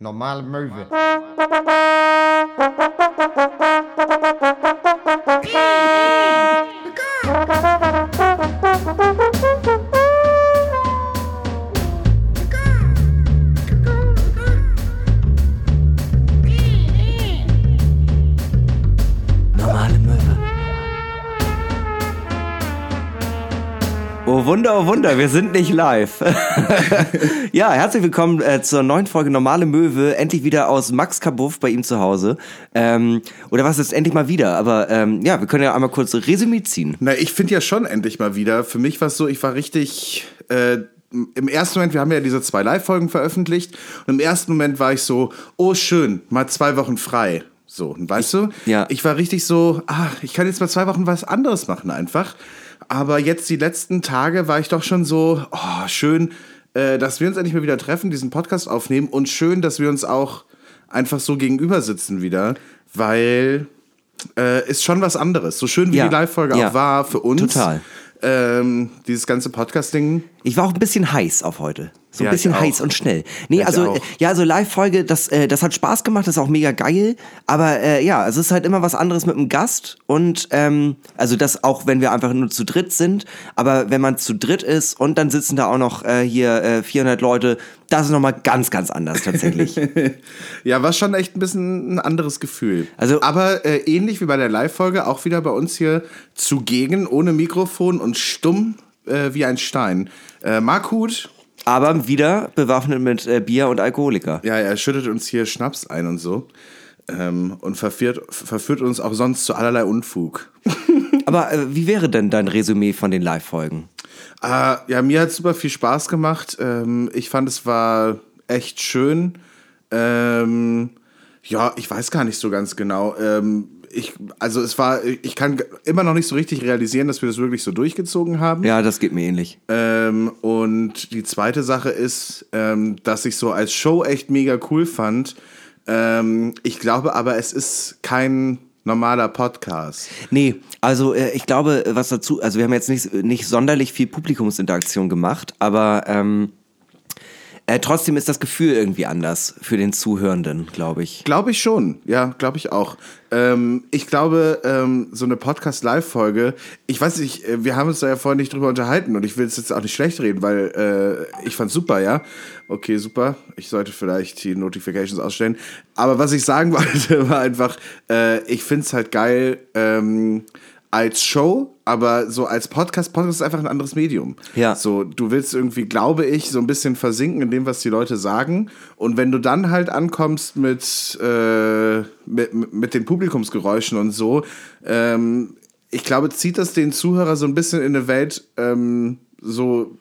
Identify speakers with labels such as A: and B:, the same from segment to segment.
A: Normale Möwe.
B: Wunder, oh Wunder, wir sind nicht live. ja, herzlich willkommen äh, zur neuen Folge Normale Möwe, endlich wieder aus Max Kabuff bei ihm zu Hause. Ähm, oder was ist endlich mal wieder? Aber ähm, ja, wir können ja einmal kurz Resümee ziehen.
C: Na, ich finde ja schon endlich mal wieder. Für mich war es so, ich war richtig. Äh, im ersten Moment, wir haben ja diese zwei Live-Folgen veröffentlicht. Und im ersten Moment war ich so, oh schön, mal zwei Wochen frei. So, weißt du?
B: ja.
C: Ich war richtig so, ah, ich kann jetzt mal zwei Wochen was anderes machen einfach. Aber jetzt die letzten Tage war ich doch schon so, oh, schön, äh, dass wir uns endlich mal wieder treffen, diesen Podcast aufnehmen und schön, dass wir uns auch einfach so gegenüber sitzen wieder, weil äh, ist schon was anderes. So schön wie
B: Ja.
C: die Live-Folge
B: Ja.
C: auch war für uns.
B: Total.
C: Ähm, dieses ganze Podcast-Ding.
B: Ich war auch ein bisschen heiß auf heute. So ein
C: Ja,
B: bisschen heiß und schnell. Nee,
C: ich
B: also,
C: auch.
B: äh, ja, also Live-Folge, das, äh, das hat Spaß gemacht, das ist auch mega geil. Aber äh, ja, es ist halt immer was anderes mit einem Gast. Und ähm, also das auch, wenn wir einfach nur zu dritt sind. Aber wenn man zu dritt ist und dann sitzen da auch noch äh, hier äh, 400 Leute, das ist nochmal ganz, ganz anders tatsächlich.
C: Ja, war schon echt ein bisschen ein anderes Gefühl.
B: Also-
C: Aber äh, ähnlich wie bei der Live-Folge, auch wieder bei uns hier zugegen, ohne Mikrofon und stumm äh, wie ein Stein. Äh, Marc Huth,
B: Aber wieder bewaffnet mit äh, Bier und Alkoholiker.
C: ja, er schüttet uns hier Schnaps ein und so. Ähm, und verführt, verführt uns auch sonst zu allerlei Unfug.
B: Aber äh, wie wäre denn dein Resümee von den Live-Folgen?
C: Äh, ja, mir hat super viel Spaß gemacht. Ähm, ich fand, es war echt schön. Ähm, ja, ich weiß gar nicht so ganz genau. Ähm, ich, also es war, ich kann immer noch nicht so richtig realisieren, dass wir das wirklich so durchgezogen haben.
B: Ja, das geht mir ähnlich.
C: Ähm, und die zweite Sache ist, ähm, dass ich so als Show echt mega cool fand. Ähm, ich glaube aber, es ist kein normaler Podcast.
B: Nee, also äh, ich glaube, was dazu, also wir haben jetzt nicht, nicht sonderlich viel Publikumsinteraktion gemacht, aber ähm, äh, trotzdem ist das Gefühl irgendwie anders für den Zuhörenden, glaube ich.
C: Glaube ich schon, ja, glaube ich auch. Ähm, ich glaube, ähm, so eine Podcast-Live-Folge, ich weiß nicht, äh, wir haben uns da ja vorhin nicht drüber unterhalten und ich will es jetzt auch nicht schlecht reden, weil äh, ich fand's super, ja. Okay, super. Ich sollte vielleicht die Notifications ausstellen. Aber was ich sagen wollte, war einfach, äh, ich find's halt geil, ähm, als Show, aber so als Podcast, Podcast ist einfach ein anderes Medium.
B: Ja.
C: So, du willst irgendwie, glaube ich, so ein bisschen versinken in dem, was die Leute sagen. Und wenn du dann halt ankommst mit, äh, mit, mit den Publikumsgeräuschen und so, ähm, ich glaube, zieht das den Zuhörer so ein bisschen in eine Welt, ähm, so,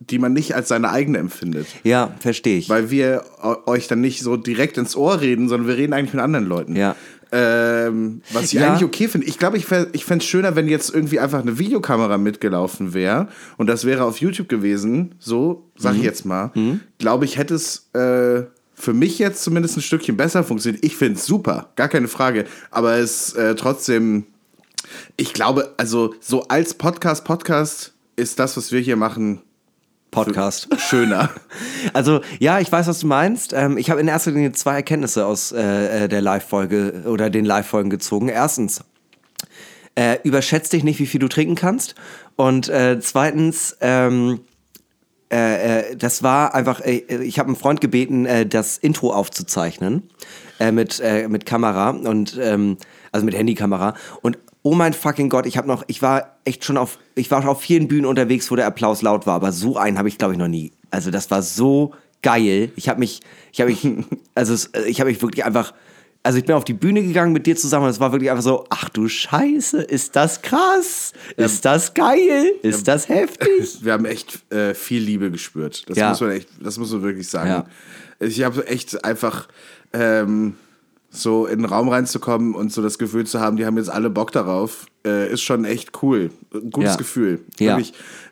C: die man nicht als seine eigene empfindet.
B: Ja, verstehe ich.
C: Weil wir eu- euch dann nicht so direkt ins Ohr reden, sondern wir reden eigentlich mit anderen Leuten.
B: Ja.
C: Ähm, was ich
B: Ja.
C: eigentlich okay finde. Ich glaube, ich, ich fände es schöner, wenn jetzt irgendwie einfach eine Videokamera mitgelaufen wäre und das wäre auf YouTube gewesen, so, sag ich
B: Mhm.
C: jetzt mal. Glaube ich, hätte es äh, für mich jetzt zumindest ein Stückchen besser funktioniert. Ich finde es super, gar keine Frage. Aber es äh, trotzdem, ich glaube, also so als Podcast, Podcast ist das, was wir hier machen,
B: Podcast.
C: schöner.
B: Also ja, ich weiß, was du meinst. Ähm, ich habe in erster Linie zwei Erkenntnisse aus äh, äh, der Live-Folge oder den Live-Folgen gezogen. Erstens, äh, überschätzt dich nicht, wie viel du trinken kannst. Und äh, zweitens, ähm, äh, äh, das war einfach, ich habe einen Freund gebeten, das Intro aufzuzeichnen mit, mit Kamera und ähm, also mit Handykamera und oh mein fucking Gott, ich habe noch, ich war echt schon auf, ich war auf vielen Bühnen unterwegs, wo der Applaus laut war, aber so einen habe ich glaube ich noch nie. Also das war so geil. Ich habe mich, ich habe mich, also ich habe mich wirklich einfach also ich bin auf die Bühne gegangen mit dir zusammen und es war wirklich einfach so, ach du Scheiße, ist das krass? Ist das geil? Ist das heftig?
C: Wir haben echt äh, viel Liebe gespürt. Das
B: Ja.
C: muss man echt, das muss man wirklich sagen.
B: Ja.
C: Ich habe echt einfach ähm, so in den Raum reinzukommen und so das Gefühl zu haben, die haben jetzt alle Bock darauf. Äh, ist schon echt cool. Ein gutes
B: Ja.
C: Gefühl.
B: Ja.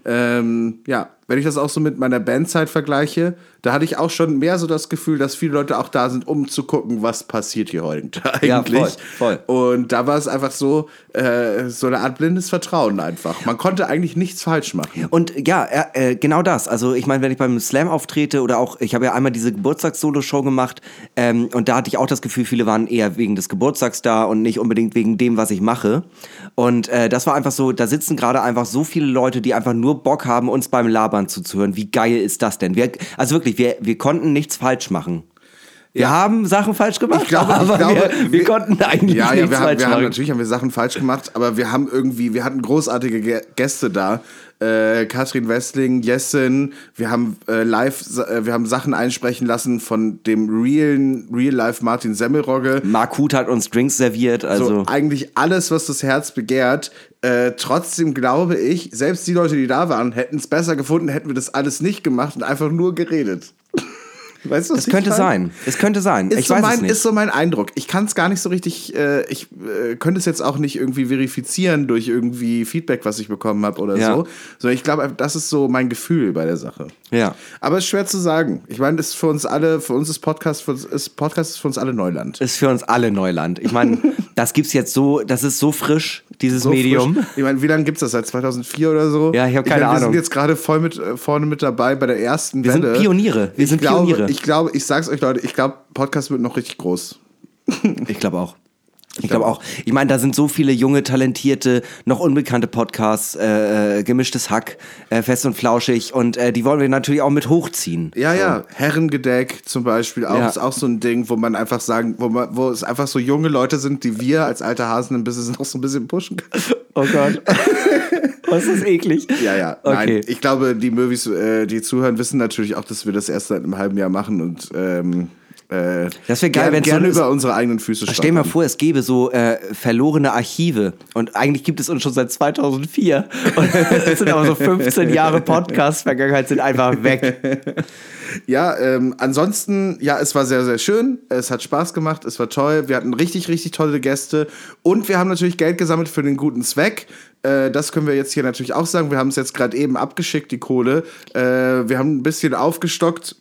C: Ähm, ja, wenn ich das auch so mit meiner Bandzeit vergleiche, da hatte ich auch schon mehr so das Gefühl, dass viele Leute auch da sind, um zu gucken, was passiert hier heute
B: Ja,
C: eigentlich.
B: voll, voll.
C: Und da war es einfach so, äh, so eine Art blindes Vertrauen einfach. Man konnte eigentlich nichts falsch machen.
B: Und ja, äh, äh, genau das. Also ich meine, wenn ich beim Slam auftrete oder auch, ich habe ja einmal diese Geburtstags-Solo-Show gemacht ähm, und da hatte ich auch das Gefühl, viele waren eher wegen des Geburtstags da und nicht unbedingt wegen dem, was ich mache. Und äh, das war einfach so, da sitzen gerade einfach so viele Leute, die einfach nur Bock haben, uns beim Labern zuzuhören. Wie geil ist das denn? Wir, also wirklich, wir, wir konnten nichts falsch machen. Wir haben Sachen falsch gemacht,
C: Ich glaube,
B: aber
C: glaube,
B: wir, wir, konnten eigentlich
C: ja, ja,
B: nichts
C: wir haben,
B: falsch
C: wir haben natürlich haben wir Sachen falsch gemacht, aber wir haben irgendwie, wir hatten großartige Gä- Gäste da. Äh, Katrin Westling, Jessin, wir haben äh, live, äh, wir haben Sachen einsprechen lassen von dem realen, real life Martin Semmelrogge.
B: Mark Huth hat uns Drinks serviert, also
C: So eigentlich alles, was das Herz begehrt. Äh, trotzdem glaube ich, selbst die Leute, die da waren, hätten es besser gefunden, hätten wir das alles nicht gemacht und einfach nur geredet. Weißt du,
B: es könnte
C: ich meine?
B: sein. Es könnte sein.
C: Ist,
B: ich
C: so
B: weiß
C: mein,
B: es nicht.
C: ist so mein Eindruck. Ich kann es gar nicht so richtig, äh, ich äh, könnte es jetzt auch nicht irgendwie verifizieren durch irgendwie Feedback, was ich bekommen habe oder
B: Ja.
C: so. Sondern ich glaube, das ist so mein Gefühl bei der Sache.
B: Ja.
C: Aber es ist schwer zu sagen. Ich meine, ist für uns alle, für uns ist Podcast, für uns ist Podcast ist für uns alle Neuland.
B: ist für uns alle Neuland. Ich meine, das gibt's jetzt so, das ist so frisch, dieses
C: So
B: Medium.
C: frisch. Ich meine, wie lange gibt es das? Seit 2004 oder so?
B: Ja, ich hab keine
C: meine, Wir
B: Ahnung.
C: sind jetzt gerade voll mit, äh, vorne mit dabei bei der ersten
B: Wir sind
C: Welle.
B: Pioniere. Wir
C: ich
B: sind
C: glaube,
B: Pioniere.
C: Ich glaube, ich sag's euch Leute, ich glaube, Podcast wird noch richtig groß.
B: Ich glaube auch. Ich glaube auch. Ich meine, da sind so viele junge, talentierte, noch unbekannte Podcasts, äh, äh, gemischtes Hack, äh, fest und flauschig und äh, die wollen wir natürlich auch mit hochziehen.
C: Ja, ja, Herrengedeck zum Beispiel auch
B: Ja.
C: ist auch so ein Ding, wo man einfach sagen, wo man, wo es einfach so junge Leute sind, die wir als alte Hasen im Business noch so ein bisschen pushen können.
B: Oh Gott. Was ist eklig?
C: Ja, ja.
B: Okay.
C: Nein, ich glaube, die Movies, äh, die zuhören, wissen natürlich auch, dass wir das erst seit einem halben Jahr machen und ähm, äh,
B: Das wär geil,
C: gern,
B: wenn's
C: gerne
B: so
C: über unsere eigenen Füße
B: Stell dir mal
C: stolpern.
B: vor, es gäbe so äh, verlorene Archive und eigentlich gibt es uns schon seit 2004 und es sind aber so 15 Jahre Podcast-Vergangenheit sind einfach weg.
C: Ja, ähm, ansonsten, ja, es war sehr, sehr schön. Es hat Spaß gemacht, es war toll. Wir hatten richtig, richtig tolle Gäste. Und wir haben natürlich Geld gesammelt für den guten Zweck. Äh, das können wir jetzt hier natürlich auch sagen. Wir haben es jetzt gerade eben abgeschickt, die Kohle. Äh, wir haben ein bisschen aufgestockt.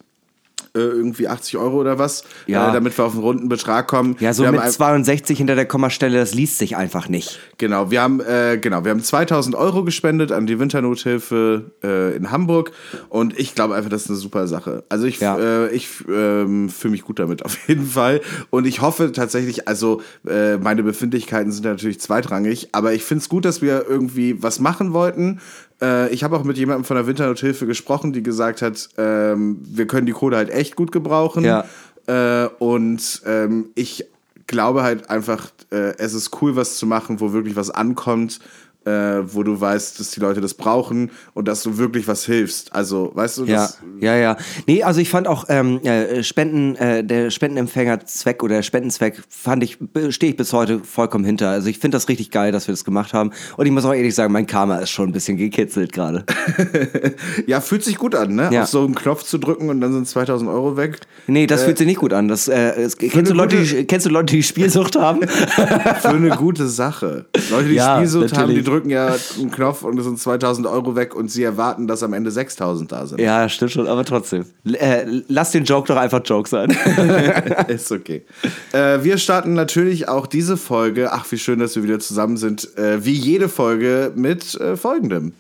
C: Äh, irgendwie 80 Euro oder was,
B: Ja.
C: äh, damit wir auf einen runden Betrag kommen.
B: Ja, so
C: wir
B: mit
C: ein-
B: 62 hinter der Kommastelle, das liest sich einfach nicht.
C: Genau, wir haben, äh, genau, wir haben 2000 Euro gespendet an die Winternothilfe äh, in Hamburg und ich glaube einfach, das ist eine super Sache. Also ich,
B: Ja.
C: äh, ich ähm, fühle mich gut damit auf jeden Fall und ich hoffe tatsächlich, also äh, meine Befindlichkeiten sind natürlich zweitrangig, aber ich finde es gut, dass wir irgendwie was machen wollten. Äh, ich habe auch mit jemandem von der Winternothilfe gesprochen, die gesagt hat, ähm, wir können die Kohle halt echt gut gebrauchen.
B: Ja.
C: Äh, und ähm, ich glaube halt einfach, äh, es ist cool, was zu machen, wo wirklich was ankommt, äh, wo du weißt, dass die Leute das brauchen und dass du wirklich was hilfst. Also, weißt du,
B: Ja,
C: das,
B: ja, ja. Nee, also ich fand auch ähm, äh, Spenden, äh, der Spendenempfängerzweck oder der Spendenzweck fand ich, stehe ich bis heute vollkommen hinter. Also ich finde das richtig geil, dass wir das gemacht haben. Und ich muss auch ehrlich sagen, mein Karma ist schon ein bisschen gekitzelt gerade.
C: ja, fühlt sich gut an, ne?
B: Ja.
C: Auf so einen Knopf zu drücken und dann sind 2000 Euro weg.
B: Nee, das fühlt sich nicht gut an. Das, äh, kennst, du Leute,
C: gute-
B: die, kennst du Leute, die Spielsucht haben?
C: Für eine gute Sache. Leute, die
B: Ja,
C: Spielsucht haben, die
B: natürlich.
C: Drücken ja einen Knopf und es sind 2000 Euro weg und sie erwarten, dass am Ende 6000 da sind.
B: ja, stimmt schon, aber trotzdem. L äh, lass den Joke doch einfach Joke sein.
C: Ist okay. Äh, wir starten natürlich auch diese Folge, ach wie schön, dass wir wieder zusammen sind, äh, wie jede Folge mit äh, folgendem.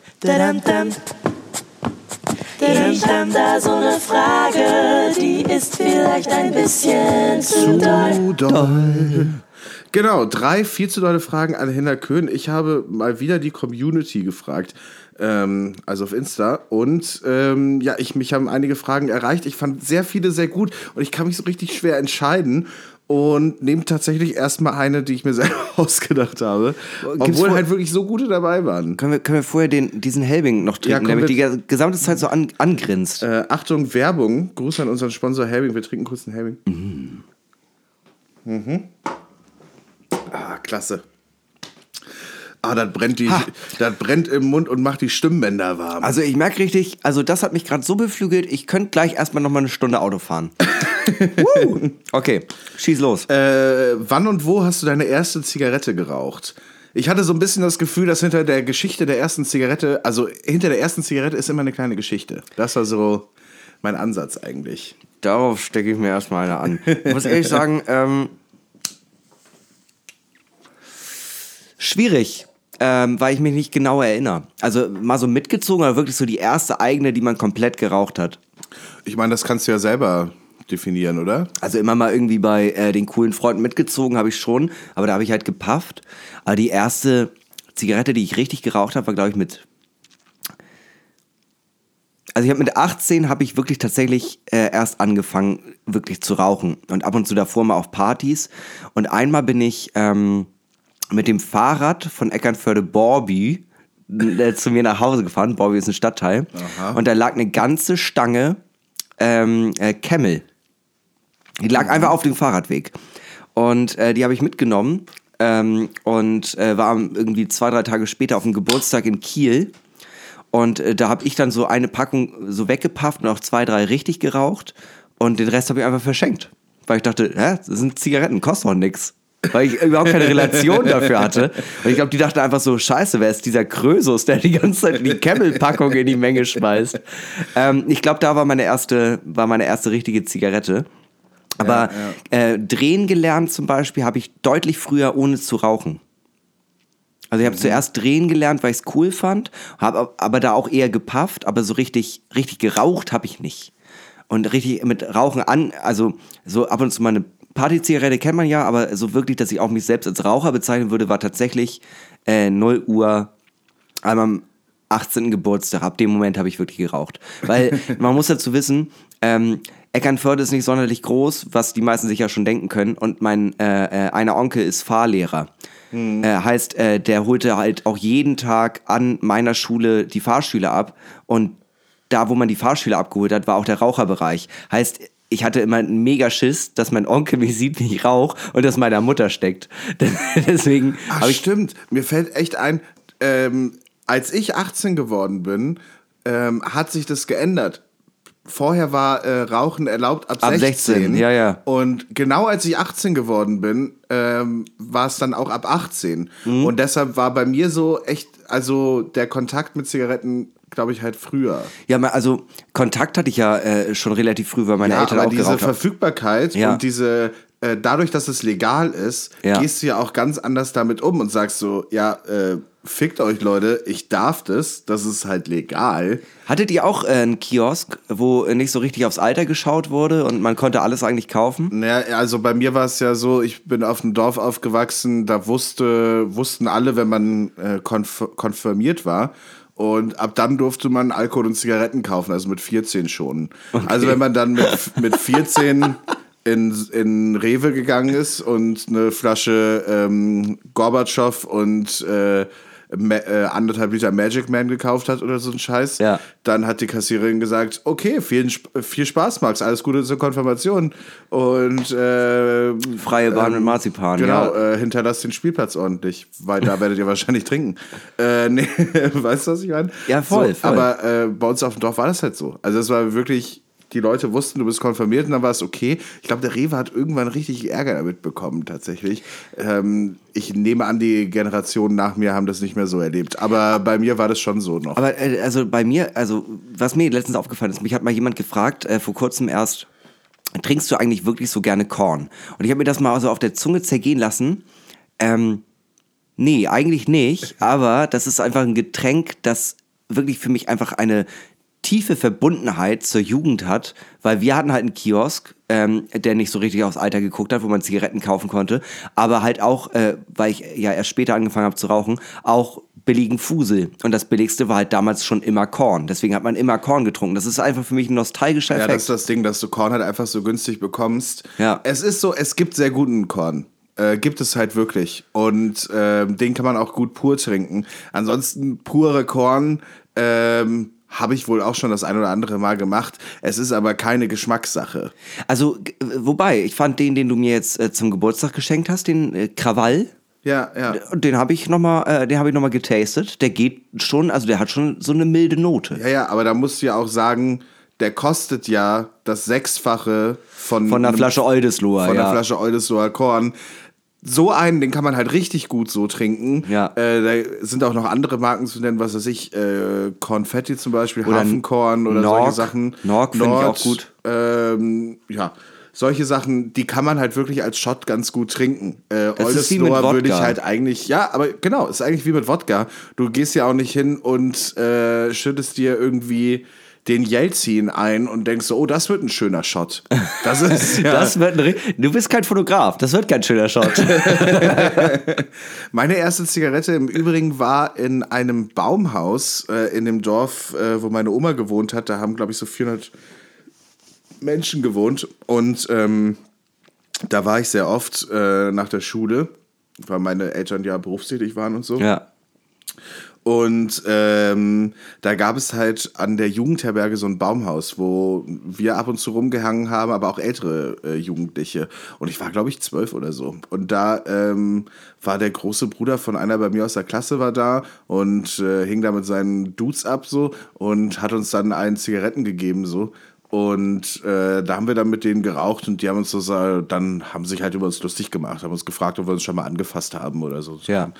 A: Ich hab da so eine Frage, die ist vielleicht ein bisschen zu doll.
C: Zu doll. Genau, drei viel zu dolle Fragen an Hinner Köhn. Ich habe mal wieder die Community gefragt, ähm, also auf Insta. Und ähm, ja, ich, mich haben einige Fragen erreicht. Ich fand sehr viele sehr gut und ich kann mich so richtig schwer entscheiden. Und nehme tatsächlich erstmal eine, die ich mir selber ausgedacht habe.
B: Gibt's
C: Obwohl halt wirklich so gute dabei waren.
B: können, wir, können wir vorher den, diesen Helbing noch trinken,
C: wir-
B: mich die ge- gesamte Zeit so an, angrinst?
C: Äh, Achtung, Werbung. Gruß an unseren Sponsor Helbing. Wir trinken kurz einen Helbing. Mhm. Ah, klasse. Ah, das brennt, die, das brennt im Mund und macht die Stimmbänder warm.
B: Also ich merke richtig, also das hat mich gerade so beflügelt, ich könnte gleich erstmal noch mal eine Stunde Auto fahren. Okay, schieß los.
C: Äh, wann und wo hast du deine erste Zigarette geraucht? Ich hatte so ein bisschen das Gefühl, dass hinter der Geschichte der ersten Zigarette, also hinter der ersten Zigarette ist immer eine kleine Geschichte. Das war so mein Ansatz eigentlich.
B: Darauf stecke ich mir erstmal eine an. Ich muss ehrlich sagen, ähm, schwierig, ähm, weil ich mich nicht genau erinnere. Also mal so mitgezogen, aber wirklich so die erste eigene, die man komplett geraucht hat.
C: Ich meine, das kannst du ja selber definieren, oder?
B: Also immer mal irgendwie bei äh, den coolen Freunden mitgezogen habe ich schon, aber da habe ich halt gepafft. Aber die erste Zigarette, die ich richtig geraucht habe, war glaube ich mit also ich habe mit 18 habe ich wirklich tatsächlich äh, erst angefangen wirklich zu rauchen und ab und zu davor mal auf Partys und einmal bin ich ähm, mit dem Fahrrad von Eckernförde Borby äh, zu mir nach Hause gefahren. Borby ist ein Stadtteil
C: Aha.
B: und da lag eine ganze Stange ähm, äh, Camel. Die lag einfach auf dem Fahrradweg und äh, die habe ich mitgenommen ähm, und äh, war irgendwie zwei drei Tage später auf dem Geburtstag in Kiel und äh, da habe ich dann so eine Packung so weggepafft und auch zwei, drei richtig geraucht. Und den Rest habe ich einfach verschenkt. Weil ich dachte, hä, das sind Zigaretten, kostet doch nix. Weil ich überhaupt keine Relation dafür hatte. Und ich glaube, die dachten einfach so, scheiße, wer ist dieser Krösus, der die ganze Zeit die Camel-Packung in die Menge schmeißt. Ähm, ich glaube, da war meine erste, war meine erste richtige Zigarette. Aber Äh, drehen gelernt zum Beispiel habe ich deutlich früher ohne zu rauchen. Also ich habe zuerst drehen gelernt, weil ich es cool fand, habe aber da auch eher gepafft, aber so richtig, richtig geraucht habe ich nicht. Und richtig mit Rauchen an, also so ab und zu mal eine Partyzigarette kennt man ja, aber so wirklich, dass ich auch mich selbst als Raucher bezeichnen würde, war tatsächlich äh, 0 Uhr einmal am 18. Geburtstag. Ab dem Moment habe ich wirklich geraucht. Weil man muss dazu wissen, ähm, Eckernförde ist nicht sonderlich groß, was die meisten sich ja schon denken können. Und mein äh, äh, einer Onkel ist Fahrlehrer. Äh, heißt, äh, der holte halt auch jeden Tag an meiner Schule die Fahrschüler ab. Und da, wo man die Fahrschüler abgeholt hat, war auch der Raucherbereich. Heißt, ich hatte immer einen mega Schiss, dass mein Onkel mich sieht, wie ich rauch und das meiner Mutter steckt. Deswegen
C: Ach,
B: ich
C: stimmt. Mir fällt echt ein, ähm, als ich 18 geworden bin, ähm, hat sich das geändert. Vorher war äh, Rauchen erlaubt ab,
B: Ab
C: 16.
B: 16, ja, ja.
C: Und genau als ich 18 geworden bin, ähm, war es dann auch ab 18.
B: Mhm.
C: Und deshalb war bei mir so echt, also der Kontakt mit Zigaretten, glaube ich, halt früher.
B: Ja, also Kontakt hatte ich ja äh, schon relativ früh, weil meine
C: Ja,
B: Eltern
C: aber
B: auch
C: diese. Verfügbarkeit
B: Ja.
C: und diese, äh, dadurch, dass es legal ist,
B: Ja.
C: gehst du ja auch ganz anders damit um und sagst so, ja, äh, fickt euch Leute, ich darf das, das ist halt legal.
B: Hattet ihr auch äh, einen Kiosk, wo nicht so richtig aufs Alter geschaut wurde und man konnte alles eigentlich kaufen?
C: Naja, also bei mir war es ja so, ich bin auf einem Dorf aufgewachsen, da wusste, wussten alle, wenn man äh, konf konfirmiert war. Und ab dann durfte man Alkohol und Zigaretten kaufen, also mit 14 schon. Also wenn man dann mit, mit 14 in, in Rewe gegangen ist und eine Flasche ähm, Gorbatschow und äh, äh, anderthalb Liter Magic Man gekauft hat oder so ein Scheiß,
B: Ja.
C: dann hat die Kassiererin gesagt, okay, viel, viel Spaß, Max, alles Gute zur Konfirmation und äh,
B: Freie Bahn mit Marzipan,
C: Genau,
B: ja.
C: äh, hinterlasst den Spielplatz ordentlich, weil da werdet ihr wahrscheinlich trinken. Äh, nee, weißt du, was ich meine?
B: Ja, voll,
C: So,
B: voll.
C: Aber äh, bei uns auf dem Dorf war das halt so. Also es war wirklich, die Leute wussten, du bist konfirmiert und dann war es okay. Ich glaube, der Rewe hat irgendwann richtig Ärger damit bekommen, tatsächlich. Ähm, ich nehme an, die Generationen nach mir haben das nicht mehr so erlebt. Aber bei mir war das schon so noch.
B: Aber äh, also bei mir, also was mir letztens aufgefallen ist, mich hat mal jemand gefragt, äh, vor kurzem erst, trinkst du eigentlich wirklich so gerne Korn? Und ich habe mir das mal so auf der Zunge zergehen lassen. Ähm, nee, eigentlich nicht, aber das ist einfach ein Getränk, das wirklich für mich einfach eine tiefe Verbundenheit zur Jugend hat, weil wir hatten halt einen Kiosk, ähm, der nicht so richtig aufs Alter geguckt hat, wo man Zigaretten kaufen konnte, aber halt auch, äh, weil ich ja erst später angefangen habe zu rauchen, auch billigen Fusel. Und das billigste war halt damals schon immer Korn. Deswegen hat man immer Korn getrunken. Das ist einfach für mich ein nostalgischer
C: Ja,
B: Effekt.
C: das ist das Ding, dass du Korn halt einfach so günstig bekommst.
B: Ja.
C: Es ist so, es gibt sehr guten Korn. Äh, gibt es halt wirklich. Und ähm, den kann man auch gut pur trinken. Ansonsten pure Korn ähm, habe ich wohl auch schon das ein oder andere Mal gemacht. Es ist aber keine Geschmackssache.
B: Also, wobei, ich fand den, den du mir jetzt äh, zum Geburtstag geschenkt hast, den äh, Krawall,
C: Ja, ja.
B: den habe ich nochmal, äh, den habe ich noch mal getastet. Der geht schon, also der hat schon so eine milde Note.
C: Ja, ja, aber da musst du ja auch sagen, der kostet ja das Sechsfache von,
B: Von einer Flasche Oldesloher,
C: von
B: ja.
C: einer Flasche Oldesloher Korn. So einen, den kann man halt richtig gut so trinken.
B: Ja.
C: Äh, da sind auch noch andere Marken zu nennen, was weiß ich, äh, Konfetti zum Beispiel,
B: Oder
C: Hafenkorn oder
B: Nork.
C: solche Sachen.
B: Nork finde ich auch gut.
C: Ähm, ja. Solche Sachen, die kann man halt wirklich als Shot ganz gut trinken. Äh, Oldesloe würde ich halt eigentlich, ja, aber genau, ist eigentlich wie mit Wodka. Du gehst ja auch nicht hin und äh, schüttest dir irgendwie den Jelzin ein und denkst so, oh, das wird ein schöner Shot. Das ist ja.
B: Das wird ein, du bist kein Fotograf, das wird kein schöner Shot.
C: Meine erste Zigarette im Übrigen war in einem Baumhaus äh, in dem Dorf, äh, wo meine Oma gewohnt hat. Da haben, glaube ich, so 400 Menschen gewohnt. Und ähm, da war ich sehr oft äh, nach der Schule, weil meine Eltern ja berufstätig waren und so.
B: ja.
C: Und ähm, da gab es halt an der Jugendherberge so ein Baumhaus, wo wir ab und zu rumgehangen haben, aber auch ältere äh, Jugendliche. Und ich war, glaube ich, zwölf oder so. Und da ähm, war der große Bruder von einer bei mir aus der Klasse war da und äh, hing da mit seinen Dudes ab so und hat uns dann einen Zigaretten gegeben so. Und äh, da haben wir dann mit denen geraucht und die haben uns so, dann haben sich halt über uns lustig gemacht, haben uns gefragt, ob wir uns schon mal angefasst haben oder so.
B: Ja,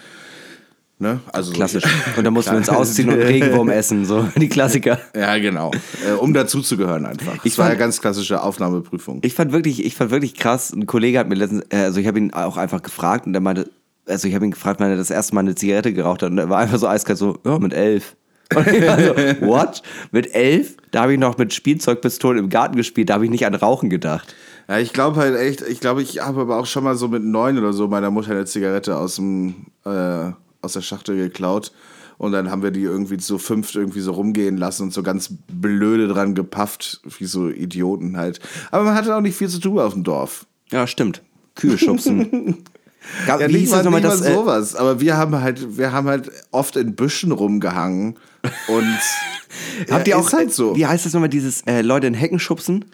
C: Ne? Also
B: klassisch. Und dann mussten wir uns ausziehen und Regenwurm essen, so die Klassiker.
C: Ja, genau. Äh, um dazuzugehören einfach.
B: Ich
C: war
B: fand-
C: ja ganz klassische Aufnahmeprüfung.
B: Ich fand wirklich, ich fand wirklich krass. Ein Kollege hat mir letztens, äh, also ich habe ihn auch einfach gefragt und er meinte, also ich habe ihn gefragt, wann er das erste Mal eine Zigarette geraucht hat und er war einfach so eiskalt so, ja, mit elf. Und ich war so, what? Mit elf? Da habe ich noch mit Spielzeugpistolen im Garten gespielt, da habe ich nicht an Rauchen gedacht.
C: Ja, ich glaube halt echt, ich glaube, ich habe aber auch schon mal so mit neun oder so meiner Mutter eine Zigarette aus dem, äh, aus der Schachtel geklaut. Und dann haben wir die irgendwie so fünft irgendwie so rumgehen lassen und so ganz blöde dran gepafft, wie so Idioten halt. Aber man hatte auch nicht viel zu tun auf dem Dorf.
B: Ja, stimmt. Kühe schubsen. Gab,
C: Ja,
B: wie
C: nicht mal,
B: nochmal das? Äh,
C: sowas. Aber wir haben halt, wir haben halt oft in Büschen rumgehangen. Und
B: habt ihr auch,
C: halt so.
B: wie heißt das nochmal, dieses äh, Leute in Hecken schubsen?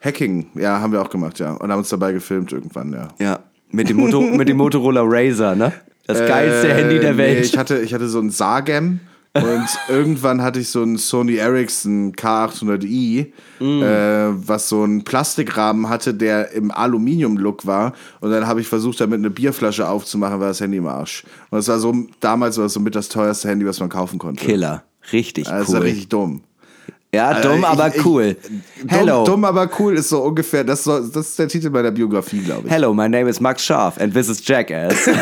C: Hacking, ja, haben wir auch gemacht, ja. Und haben uns dabei gefilmt irgendwann, ja.
B: Ja. Mit dem, Moto, mit dem Motorola Razer, ne? Das geilste
C: Äh,
B: Handy der
C: nee,
B: Welt.
C: ich, hatte, ich hatte so ein Sagem und irgendwann hatte ich so ein Sony Ericsson K800i,
B: Mm.
C: äh, was so einen Plastikrahmen hatte, der im Aluminium-Look war. Und dann habe ich versucht, damit eine Bierflasche aufzumachen, war das Handy im Arsch. Und das war so, damals war das so mit das teuerste Handy, was man kaufen konnte.
B: Killer. Richtig
C: Also Das war
B: cool.
C: richtig dumm.
B: Ja, dumm,
C: ich-
B: aber
C: ich-
B: cool.
C: Dumm,
B: Hello.
C: dumm, aber cool ist so ungefähr, das, soll, das ist der Titel meiner Biografie, glaube ich.
B: Hello, my name is Max Scharf and this is Jackass.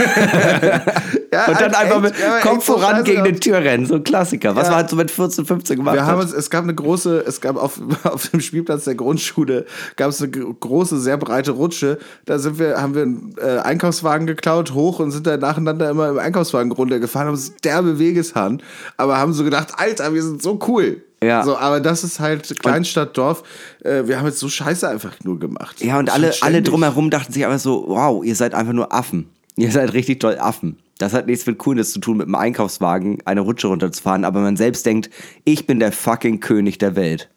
C: Ja,
B: Und dann einfach mit,
C: ja,
B: komm
C: so
B: voran
C: scheiße
B: gegen den Türrennen, so ein Klassiker. Was
C: Ja.
B: man halt so mit 14, 15 gemacht
C: Wir haben
B: hat.
C: uns, es gab eine große, es gab auf, auf dem Spielplatz der Grundschule, gab es eine gr- große, sehr breite Rutsche. Da sind wir, haben wir einen äh, Einkaufswagen geklaut, hoch und sind dann nacheinander immer im Einkaufswagen runtergefahren, haben uns derbe Wegeshauen, aber haben so gedacht, Alter, wir sind so cool.
B: Ja.
C: So, aber das ist halt Kleinstadt, Dorf. Äh, wir haben jetzt so Scheiße einfach nur gemacht.
B: ja, und alle, alle drumherum dachten sich einfach so, wow, ihr seid einfach nur Affen. Ihr seid richtig toll Affen. Das hat nichts mit Coolness zu tun, mit einem Einkaufswagen eine Rutsche runterzufahren, aber man selbst denkt, ich bin der fucking König der Welt.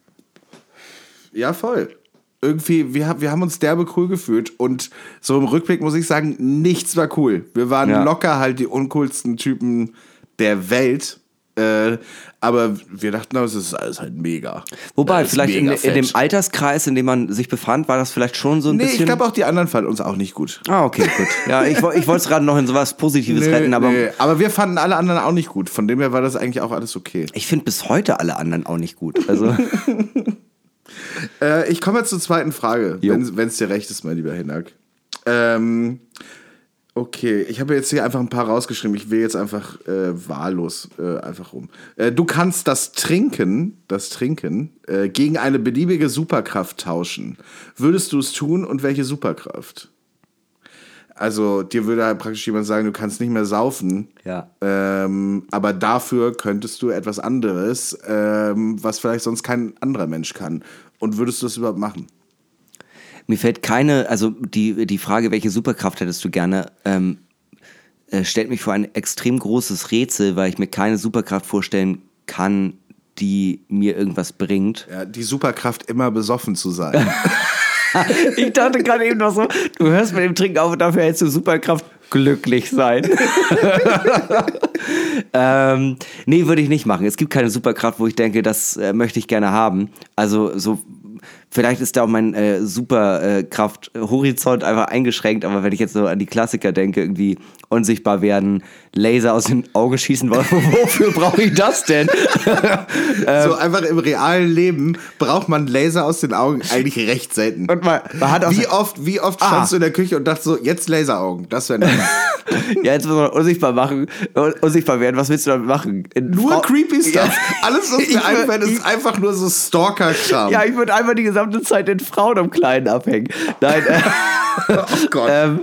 C: Ja, voll. Irgendwie, wir, haben- wir haben uns derbe cool gefühlt und so im Rückblick muss ich sagen, nichts war cool. Wir waren
B: Ja.
C: locker halt die uncoolsten Typen der Welt. Äh, aber wir dachten, das ist alles halt mega.
B: Wobei, vielleicht in,
C: mega
B: in dem
C: fett.
B: Alterskreis, in dem man sich befand, war das vielleicht schon so ein
C: Nee,
B: bisschen.
C: ich glaube auch die anderen fanden uns auch nicht gut.
B: Ah, okay, gut. Ja, ich, ich wollte es gerade noch in sowas Positives retten, aber
C: nee, aber wir fanden alle anderen auch nicht gut. Von dem her war das eigentlich auch alles okay.
B: ich finde bis heute alle anderen auch nicht gut. Also,
C: Äh, ich komme jetzt zur zweiten Frage, wenn es dir recht ist, mein lieber Hinak. Ähm, okay, ich habe jetzt hier einfach ein paar rausgeschrieben. Ich wähle jetzt einfach äh, wahllos äh, einfach rum. Äh, du kannst das Trinken, das Trinken äh, gegen eine beliebige Superkraft tauschen. Würdest du es tun und welche Superkraft? Also dir würde halt praktisch jemand sagen, du kannst nicht mehr saufen.
B: Ja.
C: Ähm, aber dafür könntest du etwas anderes, ähm, was vielleicht sonst kein anderer Mensch kann. Und würdest du das überhaupt machen?
B: Mir fällt keine, also die, die Frage, welche Superkraft hättest du gerne, ähm, äh, stellt mich vor ein extrem großes Rätsel, weil ich mir keine Superkraft vorstellen kann, die mir irgendwas bringt.
C: Ja, die Superkraft, immer besoffen zu sein.
B: Ich dachte gerade eben noch so, du hörst mit dem Trinken auf und dafür hättest du Superkraft glücklich sein. ähm, nee, würde ich nicht machen. Es gibt keine Superkraft, wo ich denke, das äh, möchte ich gerne haben. Also so vielleicht ist da auch mein äh, Superkraft-Horizont einfach eingeschränkt, aber wenn ich jetzt so an die Klassiker denke, irgendwie unsichtbar werden, Laser aus den Augen schießen, wofür brauche ich das denn?
C: so einfach im realen Leben braucht man Laser aus den Augen eigentlich recht selten.
B: Und man, man hat auch
C: Wie oft, wie oft
B: Ah.
C: standst du in der Küche und dachtest so, jetzt Laseraugen, das wäre
B: ja, jetzt muss man unsichtbar machen, un- unsichtbar werden. Was willst du damit machen? In
C: Nur
B: Frau-
C: creepy Stuff.
B: Ja.
C: Alles, was mir einfällt, ist einfach nur so Stalker-Kram.
B: Ja, ich würde einfach die gesamte Zeit in Frauen am Kleinen abhängen. Nein, äh,
C: oh Gott.
B: ähm,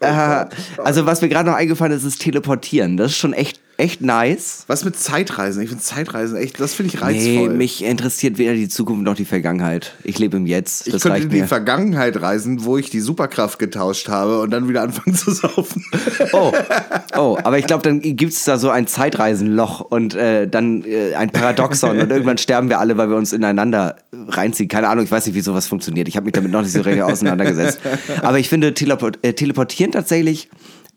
B: äh, also was mir gerade noch eingefallen ist, ist Teleportieren. Das ist schon echt, echt nice.
C: Was mit Zeitreisen? Ich finde Zeitreisen echt, das finde ich
B: Nee,
C: reizvoll.
B: mich interessiert weder die Zukunft noch die Vergangenheit. Ich lebe im Jetzt.
C: ich
B: Das
C: könnte
B: reicht
C: in die
B: mir.
C: Vergangenheit reisen, wo ich die Superkraft getauscht habe und dann wieder anfangen zu saufen.
B: Oh, oh, aber ich glaube, dann gibt es da so ein Zeitreisenloch und äh, dann äh, ein Paradoxon und irgendwann sterben wir alle, weil wir uns ineinander reinziehen. Keine Ahnung, ich weiß nicht, wie sowas funktioniert. Ich habe mich damit noch nicht so richtig auseinandergesetzt. Aber ich finde Teleport äh, Teleportieren tatsächlich.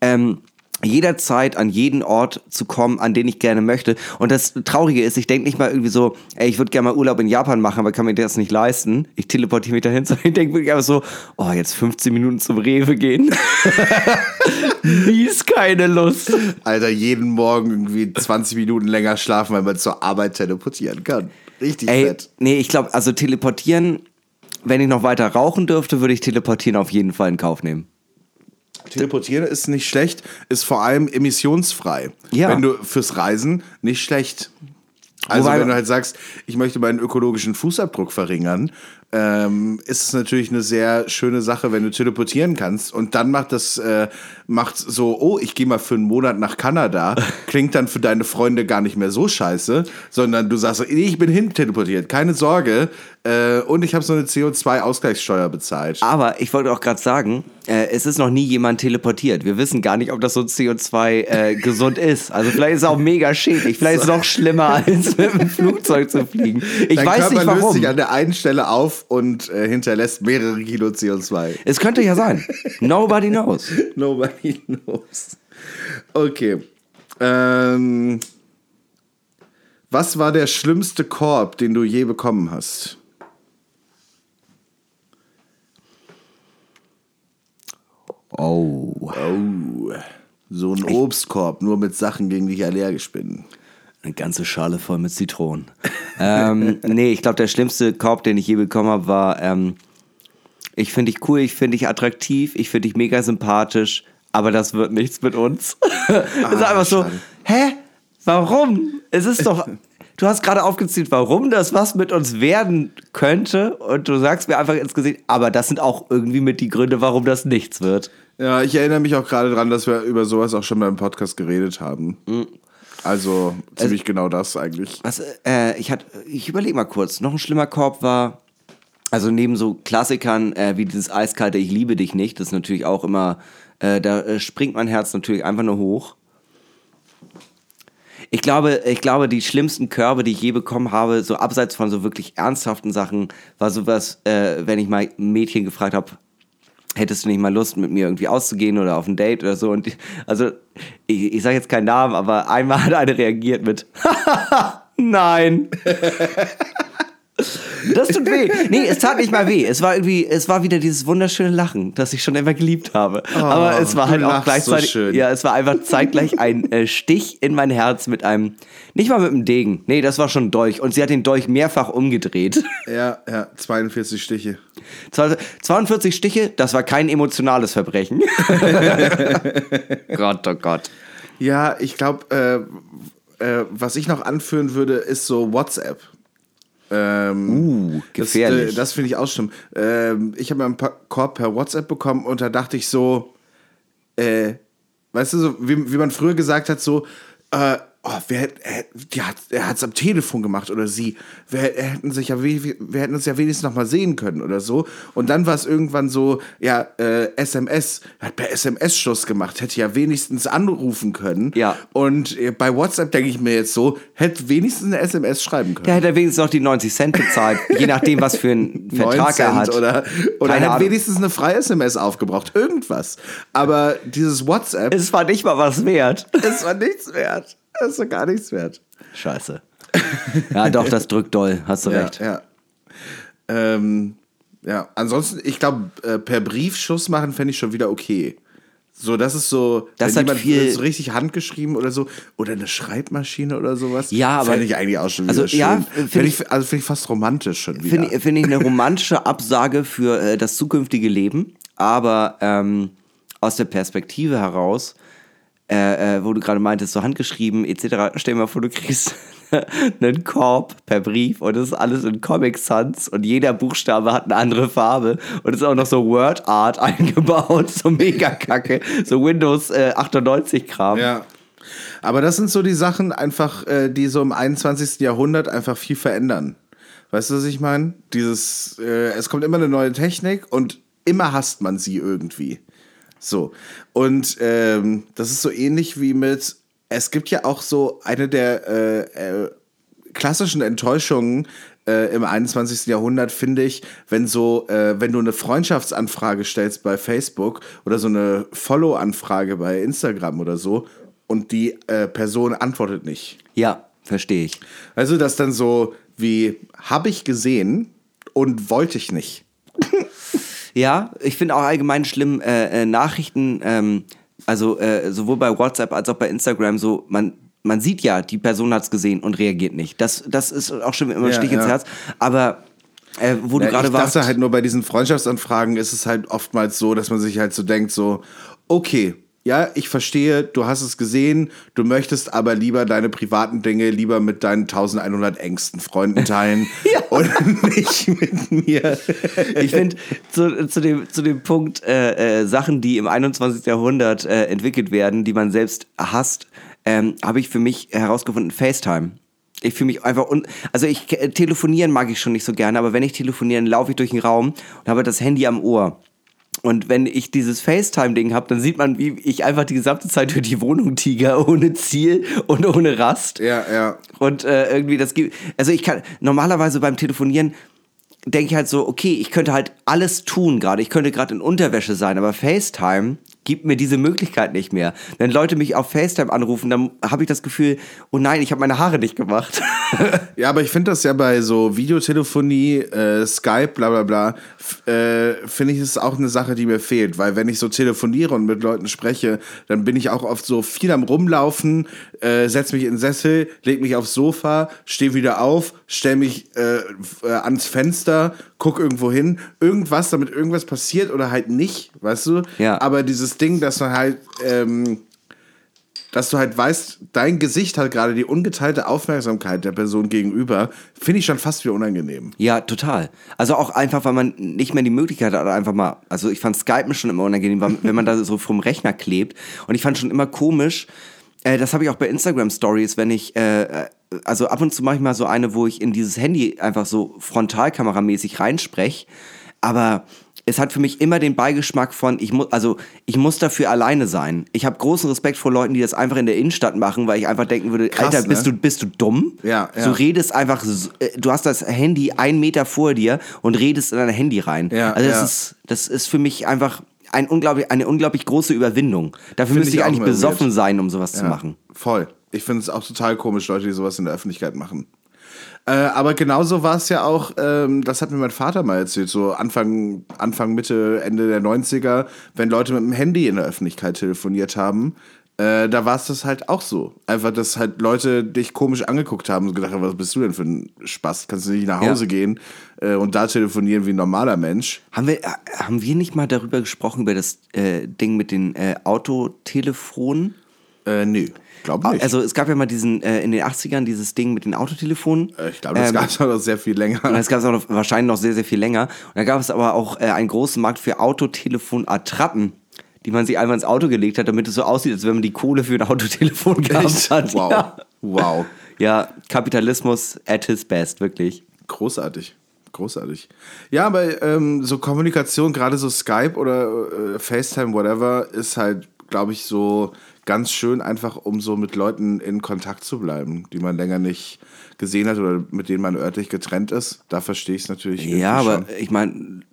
B: Ähm, jederzeit an jeden Ort zu kommen, an den ich gerne möchte. Und das Traurige ist, ich denke nicht mal irgendwie so, ey, ich würde gerne mal Urlaub in Japan machen, aber kann mir das nicht leisten. Ich teleportiere mich dahin, sondern ich denke wirklich einfach so, oh, jetzt 15 Minuten zum Rewe gehen. Mies keine Lust.
C: Alter, jeden Morgen irgendwie 20 Minuten länger schlafen, weil man zur Arbeit teleportieren kann. Richtig
B: Ey,
C: fett.
B: nee, ich glaube, also teleportieren, wenn ich noch weiter rauchen dürfte, würde ich teleportieren auf jeden Fall in Kauf nehmen.
C: Teleportieren ist nicht schlecht, ist vor allem emissionsfrei.
B: Ja.
C: Wenn du fürs Reisen nicht schlecht. Also
B: Wobei-
C: wenn du halt sagst, ich möchte meinen ökologischen Fußabdruck verringern, ähm, ist es natürlich eine sehr schöne Sache, wenn du teleportieren kannst. Und dann macht das, äh, macht so, oh, ich gehe mal für einen Monat nach Kanada, klingt dann für deine Freunde gar nicht mehr so scheiße, sondern du sagst so, ich bin hin teleportiert, keine Sorge. Äh, und ich habe so eine CO2-Ausgleichssteuer bezahlt.
B: Aber ich wollte auch gerade sagen, äh, es ist noch nie jemand teleportiert. Wir wissen gar nicht, ob das so CO2 äh, gesund ist. Also vielleicht ist es auch mega schädlich. Vielleicht ist es noch schlimmer, als mit dem Flugzeug zu fliegen. Ich
C: Dein
B: weiß
C: Körper
B: nicht
C: löst
B: warum.
C: sich an der einen Stelle auf und äh, hinterlässt mehrere Kilo CO2.
B: Es könnte ja sein. Nobody knows.
C: Nobody knows. Okay. Ähm, was war der schlimmste Korb, den du je bekommen hast?
B: Oh.
C: Oh, so ein Obstkorb, nur mit Sachen, gegen die ich allergisch bin.
B: Eine ganze Schale voll mit Zitronen. ähm, nee, ich glaube, der schlimmste Korb, den ich je bekommen habe, war, ähm, ich finde dich cool, ich finde dich attraktiv, ich finde dich mega sympathisch, aber das wird nichts mit uns. es ist einfach so,
C: schade.
B: hä? Warum? Es ist doch, du hast gerade aufgezählt, warum das was mit uns werden könnte und du sagst mir einfach ins Gesicht, aber das sind auch irgendwie mit die Gründe, warum das nichts wird.
C: Ja, ich erinnere mich auch gerade dran, dass wir über sowas auch schon mal im Podcast geredet haben. Also ziemlich genau das eigentlich.
B: Was, äh, ich, hat- ich überlege mal kurz. Noch ein schlimmer Korb war, also neben so Klassikern äh, wie dieses eiskalte Ich liebe dich nicht, das ist natürlich auch immer, äh, da äh, springt mein Herz natürlich einfach nur hoch. Ich glaube, ich glaube, die schlimmsten Körbe, die ich je bekommen habe, so abseits von so wirklich ernsthaften Sachen, war sowas, äh, wenn ich mal ein Mädchen gefragt habe, hättest du nicht mal Lust, mit mir irgendwie auszugehen oder auf ein Date oder so? Und also, ich, ich sage jetzt keinen Namen, aber einmal hat eine reagiert mit Nein. Das tut weh. Nee, es tat nicht mal weh. Es war irgendwie, es war wieder dieses wunderschöne Lachen, das ich schon immer geliebt habe. aber es war halt auch
C: lachst so
B: gleichzeitig,
C: schön.
B: ja, es war einfach zeitgleich ein äh, Stich in mein Herz mit einem, nicht mal mit einem Degen. Nee, das war schon ein Dolch. Und sie hat den Dolch mehrfach umgedreht.
C: Ja, ja, 42 Stiche.
B: 42 Stiche, das war kein emotionales Verbrechen. Gott, oh Gott.
C: Ja, ich glaube, äh, äh, was ich noch anführen würde, ist so WhatsApp. Ähm,
B: Uh, gefährlich.
C: Das, äh, das finde ich auch schlimm. Ähm, ich habe einen Pa- Korb per WhatsApp bekommen und da dachte ich so, äh, weißt du, so, wie, wie man früher gesagt hat, so, äh, oh, wer, äh, hat, er hat es am Telefon gemacht oder sie, wir, hätten sich ja, wir hätten uns ja wenigstens noch mal sehen können oder so. Und dann war es irgendwann so, ja, äh, SMS, er hat per SMS Schluss gemacht, hätte ja wenigstens anrufen können.
B: Ja.
C: Und äh, bei WhatsApp denke ich mir jetzt so, hätte wenigstens eine SMS schreiben können.
B: Da hätte wenigstens noch die 90 Cent bezahlt, je nachdem, was für einen
C: 9
B: Vertrag er hat.
C: Oder, oder
B: Keine
C: hat
B: Ahnung.
C: wenigstens eine freie SMS aufgebraucht. Irgendwas. Aber dieses WhatsApp,
B: Es war nicht mal was wert.
C: es war nichts wert. Es war gar nichts wert.
B: Scheiße. Ja, doch, das drückt doll, hast du
C: Ja,
B: recht.
C: ja. Ähm, ja, ansonsten, ich glaube, äh, per Brief Schluss machen fände ich schon wieder okay. So, das ist so,
B: Das
C: wenn jemand
B: viel-
C: so richtig handgeschrieben oder so, oder eine Schreibmaschine oder sowas.
B: Ja, aber-
C: Fände ich eigentlich auch schon wieder
B: Also,
C: schön.
B: ja,
C: Fänd
B: find
C: ich, also finde ich fast romantisch schon wieder.
B: Finde ich, find ich eine romantische Absage für äh, das zukünftige Leben, aber ähm, aus der Perspektive heraus, äh, äh, wo du gerade meintest, so handgeschrieben etc., stell dir mal vor, du kriegst einen Korb per Brief und das ist alles in Comic Sans und jeder Buchstabe hat eine andere Farbe und es ist auch noch so Word Art eingebaut, so mega kacke, so Windows äh, 98 Kram.
C: Ja. Aber das sind so die Sachen einfach, äh, die so im 21. Jahrhundert einfach viel verändern. Weißt du, was ich meine? Dieses, äh, es kommt immer eine neue Technik und immer hasst man sie irgendwie. So. Und ähm, das ist so ähnlich wie mit, es gibt ja auch so eine der äh, äh, klassischen Enttäuschungen äh, im 21. Jahrhundert, finde ich, wenn so, äh, wenn du eine Freundschaftsanfrage stellst bei Facebook oder so eine Follow-Anfrage bei Instagram oder so und die äh, Person antwortet nicht.
B: Ja, verstehe ich.
C: Also das dann so wie, habe ich gesehen und wollte ich nicht.
B: Ja, ich finde auch allgemein schlimm äh, äh, Nachrichten, ähm, also äh, sowohl bei WhatsApp als auch bei Instagram so, man, man sieht ja, die Person hat es gesehen und reagiert nicht. Das, das ist auch schon immer ein
C: Ja,
B: Stich ins
C: ja.
B: Herz. Aber äh, wo
C: Ja,
B: du gerade
C: ich
B: warst.
C: dachte halt nur bei diesen Freundschaftsanfragen ist es halt oftmals so, dass man sich halt so denkt, so, okay, ja, ich verstehe, du hast es gesehen, du möchtest aber lieber deine privaten Dinge lieber mit deinen 1100 engsten Freunden teilen und nicht mit mir.
B: ich finde, zu, zu, dem, zu dem Punkt äh, äh, Sachen, die im 21. Jahrhundert äh, entwickelt werden, die man selbst hasst, ähm, habe ich für mich herausgefunden, FaceTime. Ich fühle mich einfach un also ich äh, telefonieren mag ich schon nicht so gerne, aber wenn ich telefoniere, dann laufe ich durch den Raum und habe das Handy am Ohr. Und wenn ich dieses FaceTime-Ding habe, dann sieht man, wie ich einfach die gesamte Zeit durch die Wohnung tiger, ohne Ziel und ohne Rast.
C: Ja, ja.
B: Und äh, irgendwie das gibt. Also ich kann normalerweise beim Telefonieren denke ich halt so, okay, ich könnte halt alles tun gerade. Ich könnte gerade in Unterwäsche sein, aber FaceTime gibt mir diese Möglichkeit nicht mehr. Wenn Leute mich auf FaceTime anrufen, dann habe ich das Gefühl, oh nein, ich habe meine Haare nicht gemacht.
C: Ja, aber ich finde das ja bei so Videotelefonie, äh, Skype, bla bla bla, äh, finde ich, ist auch eine Sache, die mir fehlt. Weil wenn ich so telefoniere und mit Leuten spreche, dann bin ich auch oft so viel am Rumlaufen, äh, setz mich in den Sessel, leg mich aufs Sofa, stehe wieder auf, stell mich äh, äh, ans Fenster, guck irgendwo hin, irgendwas, damit irgendwas passiert oder halt nicht, weißt du?
B: Ja.
C: Aber dieses Ding, dass man halt, ähm, dass du halt weißt, dein Gesicht hat gerade die ungeteilte Aufmerksamkeit der Person gegenüber, finde ich schon fast wie unangenehm.
B: Ja, total. Also auch einfach, weil man nicht mehr die Möglichkeit hat, einfach mal, also ich fand Skypen schon immer unangenehm, wenn man da so vom Rechner klebt. Und ich fand schon immer komisch, äh, das habe ich auch bei Instagram Stories, wenn ich, äh, äh, also ab und zu mache ich mal so eine, wo ich in dieses Handy einfach so frontalkameramäßig reinspreche. Aber es hat für mich immer den Beigeschmack von, ich muss, also ich muss dafür alleine sein. Ich habe großen Respekt vor Leuten, die das einfach in der Innenstadt machen, weil ich einfach denken würde,
C: Krass,
B: Alter, bist
C: ne?
B: du, bist du dumm?
C: Ja, ja.
B: So redest einfach, äh, du hast das Handy einen Meter vor dir und redest in dein Handy rein.
C: Ja,
B: also das
C: ja.
B: ist, das ist für mich einfach ein unglaublich, eine unglaublich große Überwindung. Dafür
C: Find
B: müsste
C: ich
B: ich eigentlich besoffen sein, um sowas zu
C: Ja,
B: machen.
C: Voll. Ich finde es auch total komisch, Leute, die sowas in der Öffentlichkeit machen. Äh, aber genauso war es ja auch, ähm, das hat mir mein Vater mal erzählt, so Anfang, Anfang, Mitte, Ende der 90er, wenn Leute mit dem Handy in der Öffentlichkeit telefoniert haben, äh, da war es das halt auch so. Einfach, dass halt Leute dich komisch angeguckt haben und gedacht haben, was bist du denn für ein Spaß? Kannst du nicht nach
B: Ja.
C: Hause gehen äh, und da telefonieren wie ein normaler Mensch?
B: Haben wir, äh, haben wir nicht mal darüber gesprochen, über das äh, Ding mit den äh, Autotelefonen?
C: Äh, nö, glaube nicht.
B: Also es gab ja mal diesen, äh, in den 80ern dieses Ding mit den Autotelefonen.
C: Ich glaube, das
B: Ähm,
C: gab es noch sehr viel länger.
B: Das gab es auch noch, wahrscheinlich noch sehr, sehr viel länger. Und da gab es aber auch einen großen Markt für Autotelefon-Attrappen, die man sich einmal ins Auto gelegt hat, damit es so aussieht, als wenn man die Kohle für ein Autotelefon gehabt
C: Echt?
B: hat.
C: Wow.
B: Ja.
C: Wow.
B: ja, Kapitalismus at his best, wirklich.
C: Großartig. Großartig. Ja, aber ähm, so Kommunikation, gerade so Skype oder äh, FaceTime, whatever, ist halt, glaube ich, so ganz schön einfach, um so mit Leuten in Kontakt zu bleiben, die man länger nicht gesehen hat oder mit denen man örtlich getrennt ist. Da verstehe ich es natürlich.
B: Ja, aber
C: schon.
B: ich meine,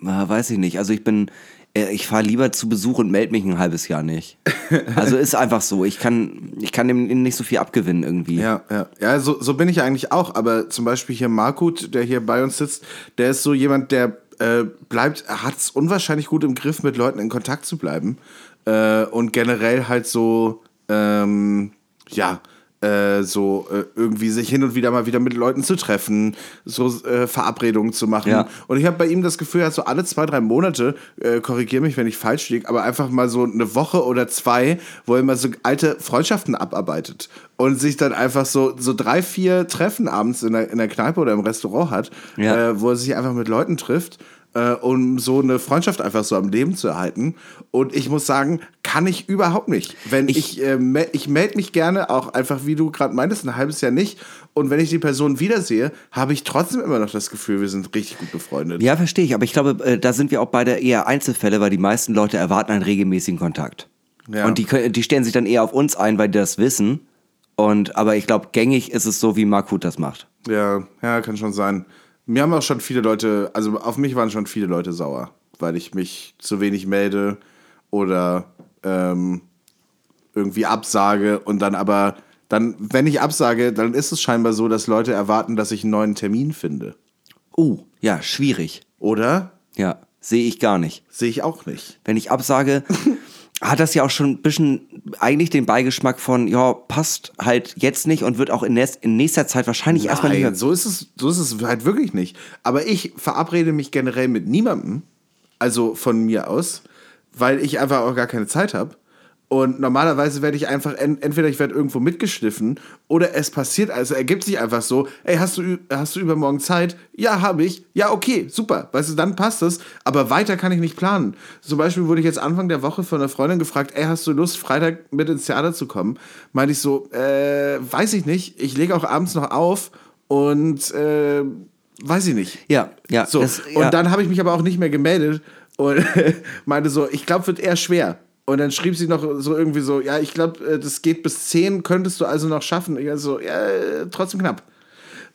B: weiß ich nicht. Also ich bin, Äh, Ich fahre lieber zu Besuch und melde mich ein halbes Jahr nicht. Also ist einfach so. Ich kann, ich kann dem nicht so viel abgewinnen irgendwie.
C: Ja, ja. Ja, so, so bin ich eigentlich auch. Aber zum Beispiel hier Markut, der hier bei uns sitzt, der ist so jemand, der äh, bleibt, hat es unwahrscheinlich gut im Griff, mit Leuten in Kontakt zu bleiben. Äh, und generell halt so, ähm, ja, äh, so äh, irgendwie sich hin und wieder mal wieder mit Leuten zu treffen, so äh, Verabredungen zu machen.
B: Ja.
C: Und ich habe bei ihm das Gefühl, er hat so alle zwei, drei Monate, äh, korrigiere mich, wenn ich falsch liege, aber einfach mal so eine Woche oder zwei, wo er mal so alte Freundschaften abarbeitet und sich dann einfach so, so drei, vier Treffen abends in der, in der Kneipe oder im Restaurant hat,
B: Ja.
C: äh, wo er sich einfach mit Leuten trifft. Äh, um so eine Freundschaft einfach so am Leben zu erhalten. Und ich muss sagen, kann ich überhaupt nicht. Wenn ich,
B: Ich-
C: äh, mel- ich melde mich gerne, auch einfach wie du gerade meintest, ein halbes Jahr nicht. Und wenn ich die Person wiedersehe, habe ich trotzdem immer noch das Gefühl, wir sind richtig gut befreundet.
B: Ja, verstehe ich. Aber ich glaube, äh, da sind wir auch beide eher Einzelfälle, weil die meisten Leute erwarten einen regelmäßigen Kontakt.
C: Ja.
B: Und die, die stellen sich dann eher auf uns ein, weil die das wissen. Und, aber ich glaube, gängig ist es so, wie Markut das macht.
C: Ja, ja, kann schon sein. Mir haben auch schon viele Leute, also auf mich waren schon viele Leute sauer, weil ich mich zu wenig melde oder ähm, irgendwie absage und dann aber, dann, wenn ich absage, dann ist es scheinbar so, dass Leute erwarten, dass ich einen neuen Termin finde.
B: Oh, ja, schwierig.
C: Oder?
B: Ja, sehe ich gar nicht.
C: Sehe ich auch nicht.
B: Wenn ich absage, hat das ja auch schon ein bisschen eigentlich den Beigeschmack von, ja, passt halt jetzt nicht und wird auch in, nächst, in nächster Zeit wahrscheinlich erstmal nicht
C: Nein,
B: mehr.
C: so ist es, so ist es halt wirklich nicht. Aber ich verabrede mich generell mit niemandem, also von mir aus, weil ich einfach auch gar keine Zeit habe. Und normalerweise werde ich einfach, en entweder ich werde irgendwo mitgeschliffen oder es passiert, also ergibt sich einfach so, ey, hast du, hast du übermorgen Zeit? Ja, habe ich. Ja, okay, super. Weißt du, dann passt es. Aber weiter kann ich nicht planen. Zum Beispiel wurde ich jetzt Anfang der Woche von einer Freundin gefragt, ey, hast du Lust, Freitag mit ins Theater zu kommen? Meinte ich so, äh, weiß ich nicht. Ich lege auch abends noch auf und äh, weiß ich nicht.
B: Ja, ja,
C: So,
B: das- ja.
C: und dann habe ich mich aber auch nicht mehr gemeldet und meinte so, ich glaube, wird eher schwer. Und dann schrieb sie noch so irgendwie so, ja, ich glaube, äh, das geht bis 10, könntest du also noch schaffen. Ich also, ja, trotzdem knapp.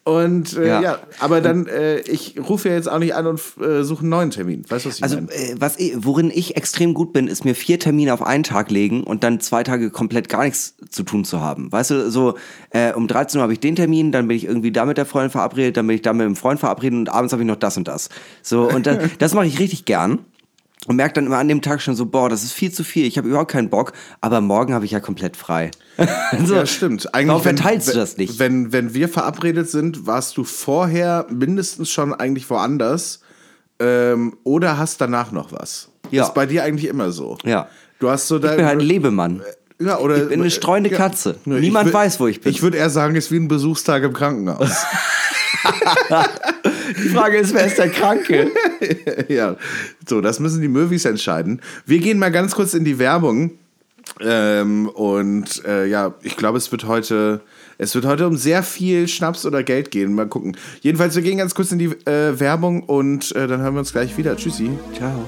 C: Und äh, ja.
B: Ja.
C: aber dann, äh, ich rufe ja jetzt auch nicht an und äh, suche einen neuen Termin. Weißt du, was ich
B: Also,
C: meine?
B: äh, was worin ich extrem gut bin, ist mir vier Termine auf einen Tag legen und dann zwei Tage komplett gar nichts zu tun zu haben. Weißt du, so äh, um 13 Uhr habe ich den Termin, dann bin ich irgendwie da mit der Freundin verabredet, dann bin ich da mit dem Freund verabredet und abends habe ich noch das und das. So, und dann, das mache ich richtig gern. Und merke dann immer an dem Tag schon so, boah, das ist viel zu viel, ich habe überhaupt keinen Bock, aber morgen habe ich ja komplett frei. so,
C: ja, stimmt. Eigentlich,
B: warum
C: wenn-
B: verteilst du
C: wenn-
B: das nicht?
C: Wenn, wenn wir verabredet sind, warst du vorher mindestens schon eigentlich woanders ähm, oder hast danach noch was.
B: Ja.
C: Ist bei dir eigentlich immer so.
B: Ja.
C: Du hast so
B: ich bin halt ein Lebemann.
C: Ja, oder,
B: Ich bin eine streunende Katze.
C: Nö,
B: Niemand
C: würd-
B: weiß, wo ich bin.
C: Ich würde eher sagen, es ist wie ein Besuchstag im Krankenhaus.
B: Die Frage ist, wer ist der Kranke?
C: ja, so, das müssen die Movies entscheiden. Wir gehen mal ganz kurz in die Werbung. Ähm, und äh, ja, ich glaube, es wird heute, es wird heute um sehr viel Schnaps oder Geld gehen. Mal gucken. Jedenfalls, wir gehen ganz kurz in die äh, Werbung und äh, dann hören wir uns gleich wieder. Tschüssi.
B: Ciao.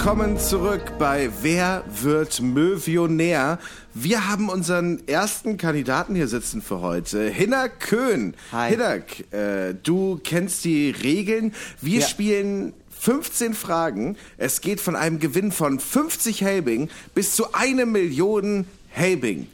C: Willkommen zurück bei Wer wird Möwionär? Wir haben unseren ersten Kandidaten hier sitzen für heute, Hinner Köhn.
B: Hi.
C: Hinnerk, äh, du kennst die Regeln. Wir
B: Ja.
C: spielen 15 Fragen. Es geht von einem Gewinn von 50 Helbing bis zu eine Million Helbing.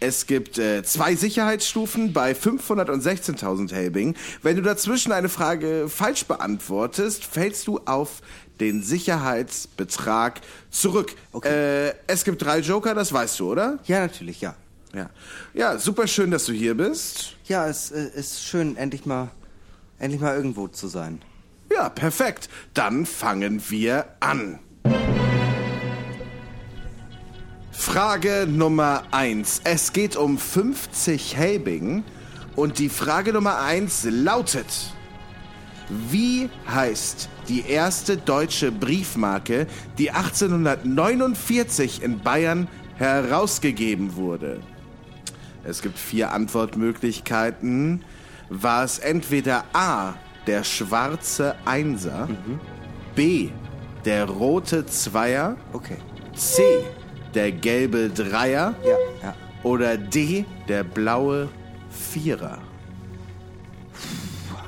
C: Es gibt äh, zwei Sicherheitsstufen bei 500 und 16.000 Helbing. Wenn du dazwischen eine Frage falsch beantwortest, fällst du auf den Sicherheitsbetrag zurück. Äh, es gibt drei Joker, das weißt du, oder?
B: Ja, natürlich, ja.
C: Ja. Ja, super schön, dass du hier bist.
B: Ja, es äh, ist schön, endlich mal, endlich mal irgendwo zu sein.
C: Ja, perfekt. Dann fangen wir an. Frage Nummer 1. Es geht um 50 Helbing und die Frage Nummer 1 lautet: Wie heißt die erste deutsche Briefmarke, die 1849 in Bayern herausgegeben wurde? Es gibt vier Antwortmöglichkeiten. War es entweder A, der schwarze Einser, B, der rote Zweier,
B: Okay.
C: C, der gelbe Dreier
B: Ja, ja.
C: oder D, der blaue Vierer?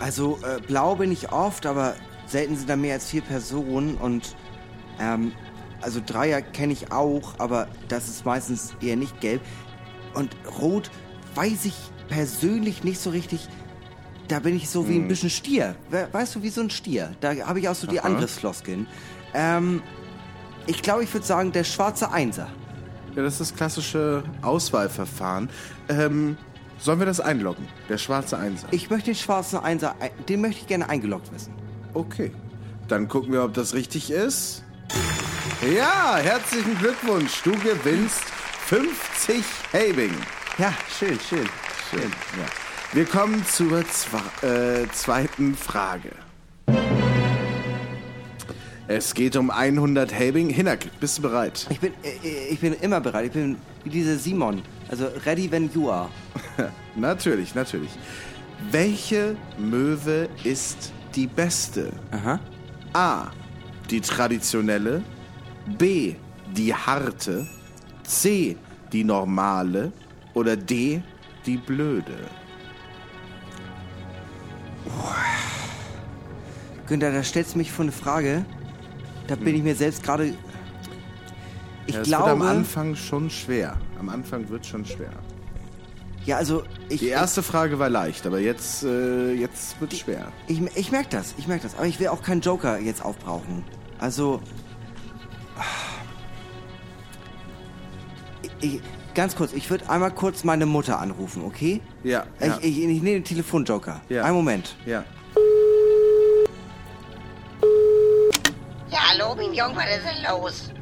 B: Also äh, blau bin ich oft, aber selten sind da mehr als vier Personen und ähm, also Dreier kenne ich auch, aber das ist meistens eher nicht gelb. Und rot weiß ich persönlich nicht so richtig. Da bin ich so wie ein bisschen Stier. We- Weißt du, wie so ein Stier. Da habe ich auch so die
C: Aha.
B: Angriffsfloskeln. Ähm, ich glaube, ich würde sagen, der schwarze Einser.
C: Ja, das ist das klassische Auswahlverfahren. Ähm, sollen wir das einloggen? Der schwarze Einser.
B: Ich möchte den schwarzen Einser, ein- den möchte ich gerne eingeloggt wissen.
C: Okay. Dann gucken wir, ob das richtig ist. Ja, herzlichen Glückwunsch. Du gewinnst 50 Helbing.
B: Ja, schön, schön.
C: Schön. Ja. Wir kommen zur zwa äh, zweiten Frage. Es geht um 100 Helbing. Hinak, bist du bereit?
B: Ich bin, äh, ich bin immer bereit. Ich bin wie dieser Simon. Also ready when you are.
C: natürlich, natürlich. Welche Möwe ist die beste?
B: Aha.
C: A. Die traditionelle. B. Die harte. C. Die normale. Oder D. Die blöde.
B: Günther, da stellst du mich vor eine Frage. Da bin ich mir selbst gerade. Ich
C: Ja, es
B: glaube.
C: wird am Anfang schon schwer. Am Anfang wird schon schwer.
B: Ja, also ich.
C: Die erste Frage war leicht, aber jetzt, äh, jetzt wird schwer.
B: Ich, ich, ich merke das, ich merke das. Aber ich will auch keinen Joker jetzt aufbrauchen. Also. Ich, ganz kurz, ich würde einmal kurz meine Mutter anrufen, okay?
C: Ja, ja.
B: Ich, ich, ich nehme den Telefonjoker.
C: Ja.
B: Einen Moment.
C: Ja.
D: Ja, hallo, Mignon, was ist denn los?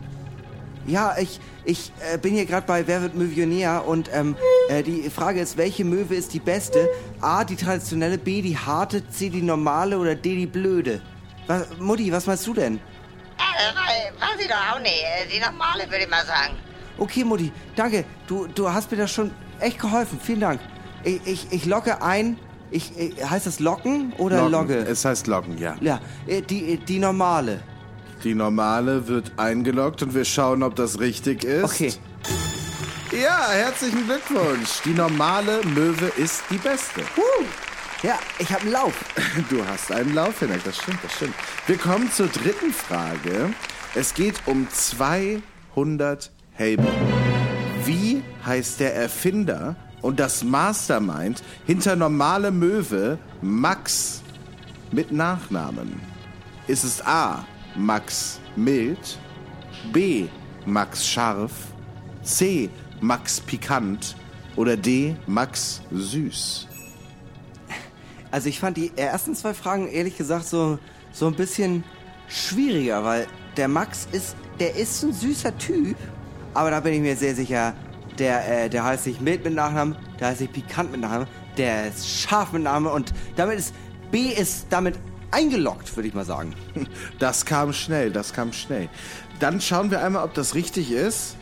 B: Ja, ich, ich äh, bin hier gerade bei Wer wird Millionär und ähm, äh, die Frage ist, welche Möwe ist die beste? A, die traditionelle, B, die harte, C, die normale oder D, die blöde? Was, Mutti, was meinst du denn?
D: Äh, weiß ich doch auch nicht. Äh, Die normale, würde ich mal sagen.
B: Okay, Mutti, danke. Du, du hast mir das schon echt geholfen. Vielen Dank. Ich, ich, ich locke ein. Ich, ich, heißt das Locken oder. Logge?
C: Es heißt Loggen, ja.
B: ja, äh, die, die normale.
C: Die normale wird eingeloggt und wir schauen, ob das richtig ist.
B: Okay.
C: Ja, herzlichen Glückwunsch. Die normale Möwe ist die beste.
B: Uh, ja, ich habe einen Lauf.
C: Du hast einen Lauf, Hinak, das stimmt, das stimmt. Wir kommen zur dritten Frage. Es geht um 200 Helme. Wie heißt der Erfinder und das Mastermind hinter normale Möwe Max mit Nachnamen? Ist es A. Max Mild, B. Max Scharf, C. Max Pikant oder D. Max Süß?
B: Also ich fand die ersten zwei Fragen ehrlich gesagt so, so ein bisschen schwieriger, weil der Max ist, der ist ein süßer Typ, aber da bin ich mir sehr sicher, der, äh, der heißt nicht mild mit Nachnamen, der heißt nicht pikant mit Nachnamen, der ist scharf mit Namen und damit ist, B ist damit eingeloggt, würde ich mal sagen.
C: Das kam schnell, das kam schnell. Dann schauen wir einmal, ob das richtig ist.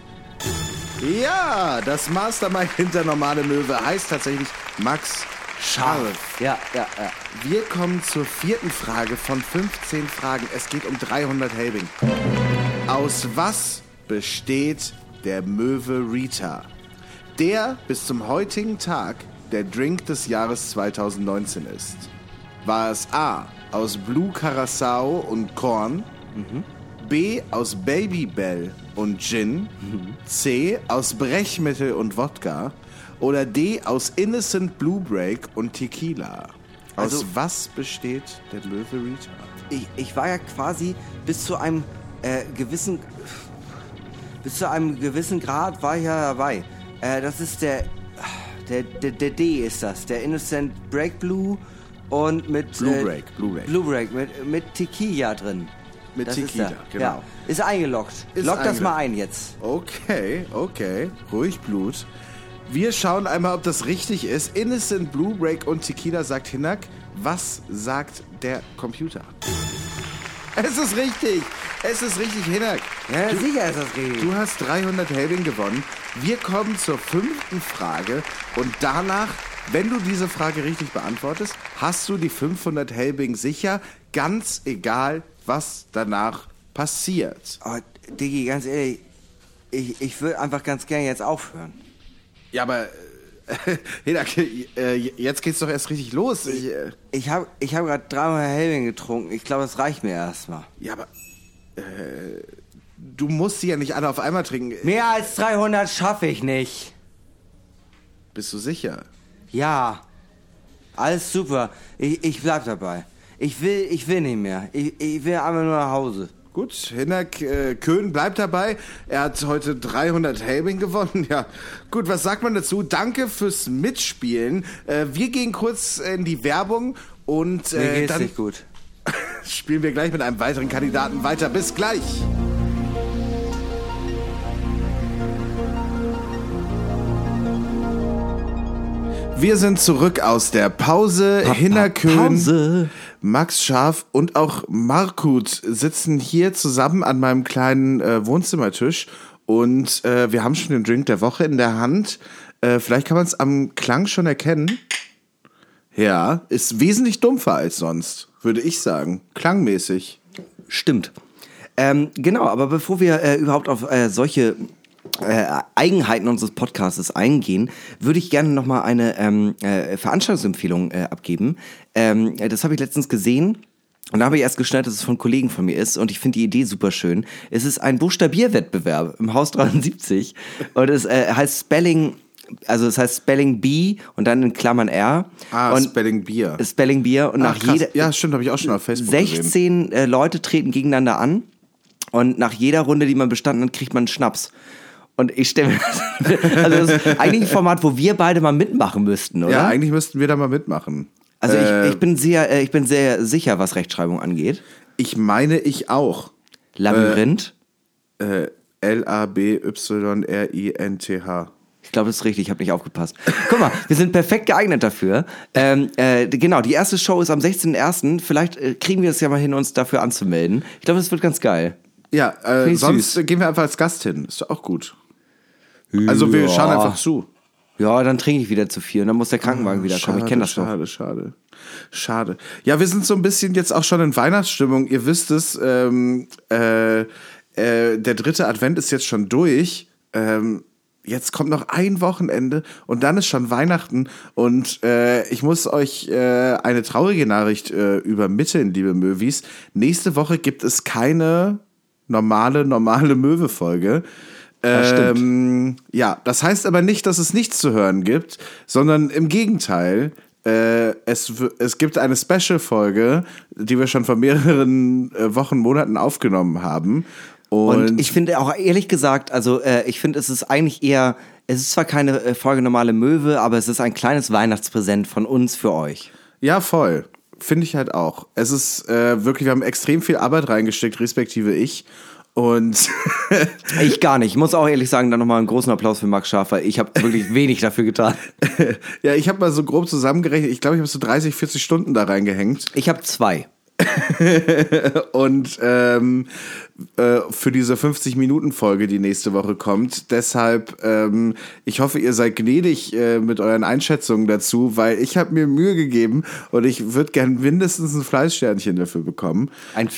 C: Ja, das Mastermind hinter normale Möwe heißt tatsächlich Max Scharf.
B: Ja, ja, ja.
C: Wir kommen zur vierten Frage von 15 Fragen. Es geht um 300 Helbing. Aus was besteht der Möwe Rita? Der bis zum heutigen Tag der Drink des Jahres 2019 ist. War es A aus Blue Curacao und Korn, B aus Babybel und Gin, C aus Brechmittel und Wodka oder D aus Innocent Blue Break und Tequila? Aus
B: Also-
C: was besteht der Löwe Rita?
B: Ich, ich war ja quasi bis zu einem äh, gewissen bis zu einem gewissen Grad war ich ja dabei. Äh, das ist der, der, der der D ist das, der Innocent Break Blue und mit
C: Blue
B: äh,
C: Break, Blue Break.
B: Blue Break mit mit Tequila drin.
C: Mit
B: Das
C: Tequila,
B: ist der.
C: genau.
B: Ja, ist eingeloggt.
C: Ist
B: Log das
C: eingeloggt.
B: mal ein jetzt.
C: Okay, okay. Ruhig Blut. Wir schauen einmal, ob das richtig ist. Innocent Blue Break und Tequila sagt Hinak. Was sagt der Computer? Es ist richtig. Es ist richtig, Hinak.
B: Ja,
C: du,
B: sicher ist das richtig.
C: du hast 300 Helbing gewonnen. Wir kommen zur fünften Frage. Und danach, wenn du diese Frage richtig beantwortest, hast du die 500 Helbing sicher. Ganz egal, was danach passiert.
B: Oh, Diggi, ganz ehrlich, ich, ich würde einfach ganz gerne jetzt aufhören.
C: Ja, aber äh, Hinak, äh, jetzt geht's doch erst richtig los. Ich, äh,
B: Ich habe ich hab gerade dreimal Helbing getrunken. Ich glaube, das reicht mir erstmal.
C: ja, aber äh, du musst sie ja nicht alle auf einmal trinken.
B: Mehr als 300 schaffe ich nicht.
C: Bist du sicher?
B: Ja, alles super. Ich, ich bleib dabei. Ich will, ich will nicht mehr. Ich, ich will einfach nur nach Hause.
C: Gut, Hinak äh, Köhn bleibt dabei. Er hat heute 300 Helbing gewonnen. Ja, gut, was sagt man dazu? Danke fürs Mitspielen. Äh, wir gehen kurz in die Werbung und
B: Mir
C: äh,
B: geht's
C: dann
B: nicht gut.
C: spielen wir gleich mit einem weiteren Kandidaten weiter. Bis gleich. Wir sind zurück aus der Pause. Hinnerkön,
B: Pause.
C: Max Scharf und auch Markut sitzen hier zusammen an meinem kleinen äh, Wohnzimmertisch und äh, wir haben schon den Drink der Woche in der Hand. Äh, vielleicht kann man es am Klang schon erkennen. Ja, ist wesentlich dumpfer als sonst, würde ich sagen. Klangmäßig.
B: Stimmt. Ähm, genau, aber bevor wir äh, überhaupt auf äh, solche äh, Eigenheiten unseres Podcasts eingehen, würde ich gerne nochmal eine ähm, äh, Veranstaltungsempfehlung äh, abgeben. Ähm, äh, das habe ich letztens gesehen. Und da habe ich erst geschnallt, dass es von Kollegen von mir ist und ich finde die Idee super schön. Es ist ein Buchstabierwettbewerb im Haus 73 und es äh, heißt Spelling, also es heißt Spelling B und dann in Klammern R.
C: Ah,
B: und
C: Spelling Bier.
B: Spelling Bier und
C: Ach,
B: nach jeder
C: ja, stimmt, habe ich auch schon auf Facebook gesehen.
B: 16 äh, Leute treten gegeneinander an und nach jeder Runde, die man bestanden hat, kriegt man einen Schnaps. Und ich stelle mir also das ist eigentlich ein Format, wo wir beide mal mitmachen müssten, oder?
C: Ja, eigentlich müssten wir da mal mitmachen.
B: also
C: Äh,
B: ich, ich bin sehr, äh, ich bin sehr sicher, was Rechtschreibung angeht.
C: ich meine, ich auch.
B: Labyrinth.
C: Äh, L-A-B-Y-R-I-N-T-H.
B: Ich glaube, das ist richtig, ich habe nicht aufgepasst. Guck mal, wir sind perfekt geeignet dafür. Ähm, äh, genau, die erste Show ist am 16.01. Vielleicht äh, kriegen wir es ja mal hin, uns dafür anzumelden. Ich glaube, das wird ganz geil.
C: Ja, äh, sonst
B: süß.
C: gehen wir einfach als Gast hin. Ist doch auch gut. Also wir
B: Ja.
C: schauen einfach zu.
B: Ja, dann trinke ich wieder zu viel und dann muss der Krankenwagen wiederkommen. Ich kenne das doch.
C: Schade, schade. Schade. Ja, wir sind so ein bisschen jetzt auch schon in Weihnachtsstimmung. Ihr wisst es, ähm, äh, äh, der dritte Advent ist jetzt schon durch. Ähm, jetzt kommt noch ein Wochenende und dann ist schon Weihnachten. Und äh, ich muss euch äh, eine traurige Nachricht äh, übermitteln, liebe Möwis. Nächste Woche gibt es keine normale, normale Möwe-Folge. Ähm, ja, das heißt aber nicht, dass es nichts zu hören gibt, sondern im Gegenteil. Äh, es, es gibt eine Special-Folge, die wir schon vor mehreren äh, Wochen, Monaten aufgenommen haben. Und,
B: Und ich finde auch ehrlich gesagt, also äh, ich finde, es ist eigentlich eher, es ist zwar keine äh, Folge normale Möwe, aber es ist ein kleines Weihnachtspräsent von uns für euch.
C: ja, voll. Finde ich halt auch. Es ist äh, wirklich, wir haben extrem viel Arbeit reingesteckt, respektive ich. Und
B: Ich gar nicht. Ich muss auch ehrlich sagen, dann nochmal einen großen Applaus für Max Schafer. Ich habe wirklich wenig dafür getan.
C: ja, ich habe mal so grob zusammengerechnet, ich glaube, ich habe so 30, 40 Stunden da reingehängt.
B: Ich habe zwei.
C: Und ähm, äh, für diese 50-Minuten-Folge, die nächste Woche kommt. Deshalb, ähm, ich hoffe, ihr seid gnädig äh, mit euren Einschätzungen dazu, weil ich habe mir Mühe gegeben und ich würde gern mindestens ein Fleißsternchen dafür bekommen.
B: Ein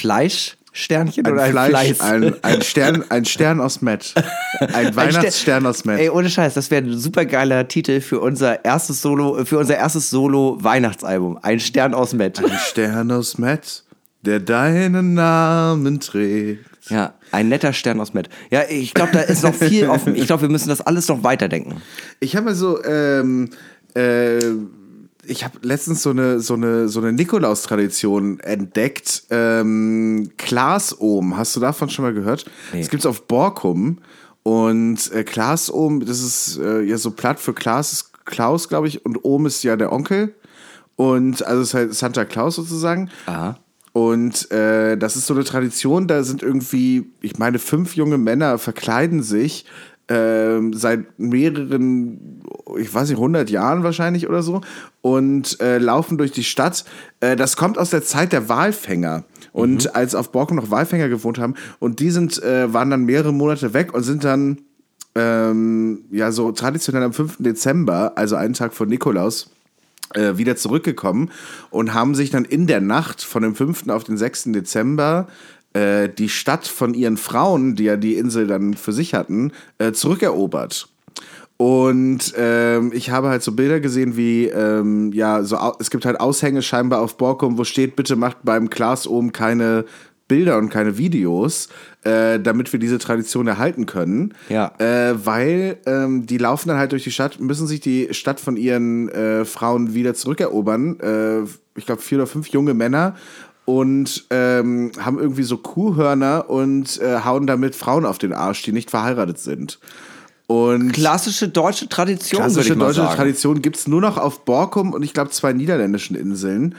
B: Fleischsternchen
C: Ein
B: oder ein
C: Fleisch,
B: Fleiß?
C: ein, ein Stern, ein Stern aus Met. Ein Weihnachtsstern aus Met.
B: Ey, ohne Scheiß, das wäre ein super geiler Titel für unser erstes Solo, für unser erstes Solo-Weihnachtsalbum. Ein Stern aus Met.
C: Ein Stern aus Met, der deinen Namen trägt.
B: Ja, ein netter Stern aus Met. Ja, ich glaube, da ist noch viel offen. Ich glaube, wir müssen das alles noch weiterdenken.
C: Ich habe so, ähm, äh, ich habe letztens so eine, so eine, so eine Nikolaus-Tradition entdeckt. Ähm, Klaas-Ohm, hast du davon schon mal gehört?
B: Nee.
C: Das gibt's auf Borkum. Und äh, Klaas-Ohm, das ist äh, ja so platt für Klaas ist Klaus, glaube ich, und Ohm ist ja der Onkel. Und also es ist halt Santa Claus sozusagen.
B: Aha.
C: Und äh, das ist so eine Tradition, da sind irgendwie, ich meine, fünf junge Männer verkleiden sich ähm, seit mehreren, ich weiß nicht, 100 Jahren wahrscheinlich oder so und äh, laufen durch die Stadt. Äh, das kommt aus der Zeit der Walfänger. Und als auf Borken noch Walfänger gewohnt haben und die sind, äh, waren dann mehrere Monate weg und sind dann ähm, ja so traditionell am 5. Dezember, also einen Tag vor Nikolaus, äh, wieder zurückgekommen und haben sich dann in der Nacht von dem 5. auf den 6. Dezember äh, die Stadt von ihren Frauen, die ja die Insel dann für sich hatten, äh, zurückerobert. Und ähm, ich habe halt so Bilder gesehen, wie, ähm, ja, so, es gibt halt Aushänge scheinbar auf Borkum, wo steht, bitte macht beim Klaas oben keine Bilder und keine Videos, äh, damit wir diese Tradition erhalten können.
B: Ja.
C: Äh, weil ähm, die laufen dann halt durch die Stadt, müssen sich die Stadt von ihren äh, Frauen wieder zurückerobern. Äh, ich glaube, vier oder fünf junge Männer. Und ähm, haben irgendwie so Kuhhörner und äh, hauen damit Frauen auf den Arsch, die nicht verheiratet sind. Und
B: Klassische deutsche Tradition,
C: klassische deutsche
B: sagen.
C: Tradition gibt es nur noch auf Borkum und ich glaube zwei niederländischen Inseln.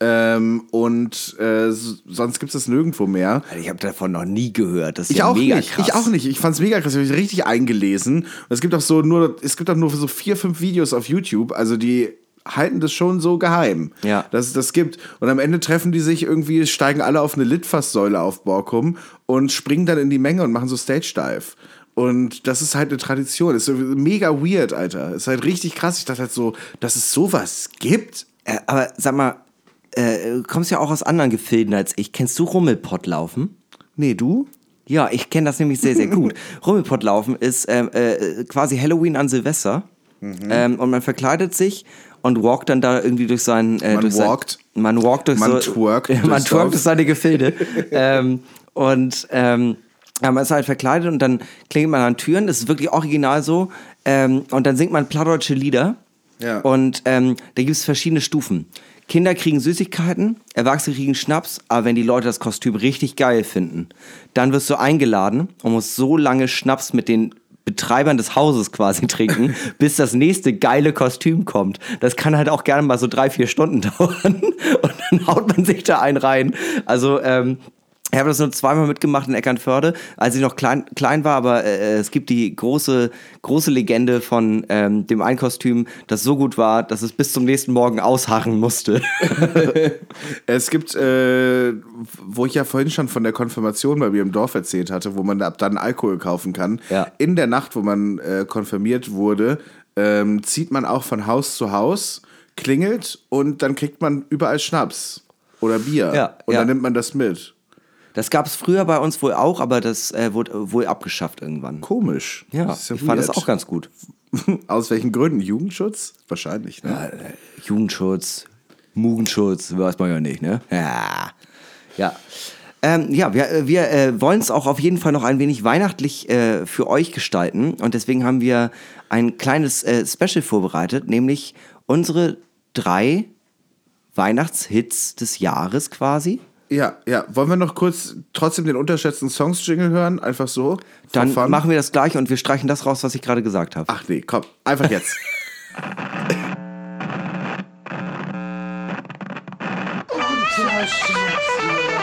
C: Ähm, und äh, sonst gibt es das nirgendwo mehr.
B: Ich habe davon noch nie gehört. Das ist
C: Ich
B: ja
C: auch
B: mega
C: nicht.
B: krass.
C: Ich auch nicht. Ich fand's mega krass. Ich habe mich richtig eingelesen. Und es gibt auch so nur, es gibt auch nur so vier, fünf Videos auf YouTube. Also die halten das schon so geheim,
B: Ja.
C: dass es das gibt. Und am Ende treffen die sich irgendwie, steigen alle auf eine Litfaßsäule auf Borkum und springen dann in die Menge und machen so Stage Dive. Und das ist halt eine Tradition. Das ist mega weird, Alter. Ist halt richtig krass. Ich dachte halt so, dass es sowas gibt.
B: Äh, aber sag mal, äh, du kommst ja auch aus anderen Gefilden als ich. Kennst du Rummelpottlaufen?
C: Nee, du?
B: Ja, ich kenne das nämlich sehr, sehr gut. Rummelpottlaufen ist ähm, äh, quasi Halloween an Silvester.
C: Mhm.
B: Ähm, und man verkleidet sich und walkt dann da irgendwie durch sein... Äh,
C: Man
B: durch
C: walkt.
B: Sein, man walkt durch
C: Man
B: so...
C: twerkt
B: man twerkt durch seine Gefilde. ähm, und... Ähm, ja, man ist halt verkleidet und dann klingelt man an Türen. Das ist wirklich original so. Ähm, und dann singt man plattdeutsche Lieder.
C: Ja.
B: Und ähm, da gibt es verschiedene Stufen. Kinder kriegen Süßigkeiten, Erwachsene kriegen Schnaps, aber wenn die Leute das Kostüm richtig geil finden, dann wirst du eingeladen und musst so lange Schnaps mit den Betreibern des Hauses quasi trinken, bis das nächste geile Kostüm kommt. Das kann halt auch gerne mal so drei, vier Stunden dauern und dann haut man sich da einen rein. Also, ähm, ich habe das nur zweimal mitgemacht in Eckernförde, als ich noch klein, klein war, aber äh, es gibt die große, große Legende von ähm, dem Einkostüm, das so gut war, dass es bis zum nächsten Morgen ausharren musste.
C: Es gibt, äh, wo ich ja vorhin schon von der Konfirmation bei mir im Dorf erzählt hatte, wo man ab dann Alkohol kaufen kann.
B: Ja.
C: In der Nacht, wo man äh, konfirmiert wurde, ähm, zieht man auch von Haus zu Haus, klingelt und dann kriegt man überall Schnaps oder Bier.
B: Ja,
C: und
B: ja.
C: dann nimmt man das mit.
B: Das gab es früher bei uns wohl auch, aber das äh, wurde wohl abgeschafft irgendwann.
C: Komisch.
B: Ja,
C: ist
B: ich fand das auch ganz gut.
C: Aus welchen Gründen? Jugendschutz? Wahrscheinlich, ne?
B: Jugendschutz, Mugenschutz, weiß man ja nicht, ne? Ja. Ja. Ähm, ja, wir, wir äh, wollen es auch auf jeden Fall noch ein wenig weihnachtlich äh, für euch gestalten. Und deswegen haben wir ein kleines äh, Special vorbereitet, nämlich unsere drei Weihnachtshits des Jahres quasi.
C: Ja, ja. Wollen wir noch kurz trotzdem den unterschätzten Songs-Jingle hören? Einfach so?
B: Dann
C: fun?
B: machen wir das gleich und wir streichen das raus, was ich gerade gesagt habe.
C: Ach nee, komm. Einfach jetzt.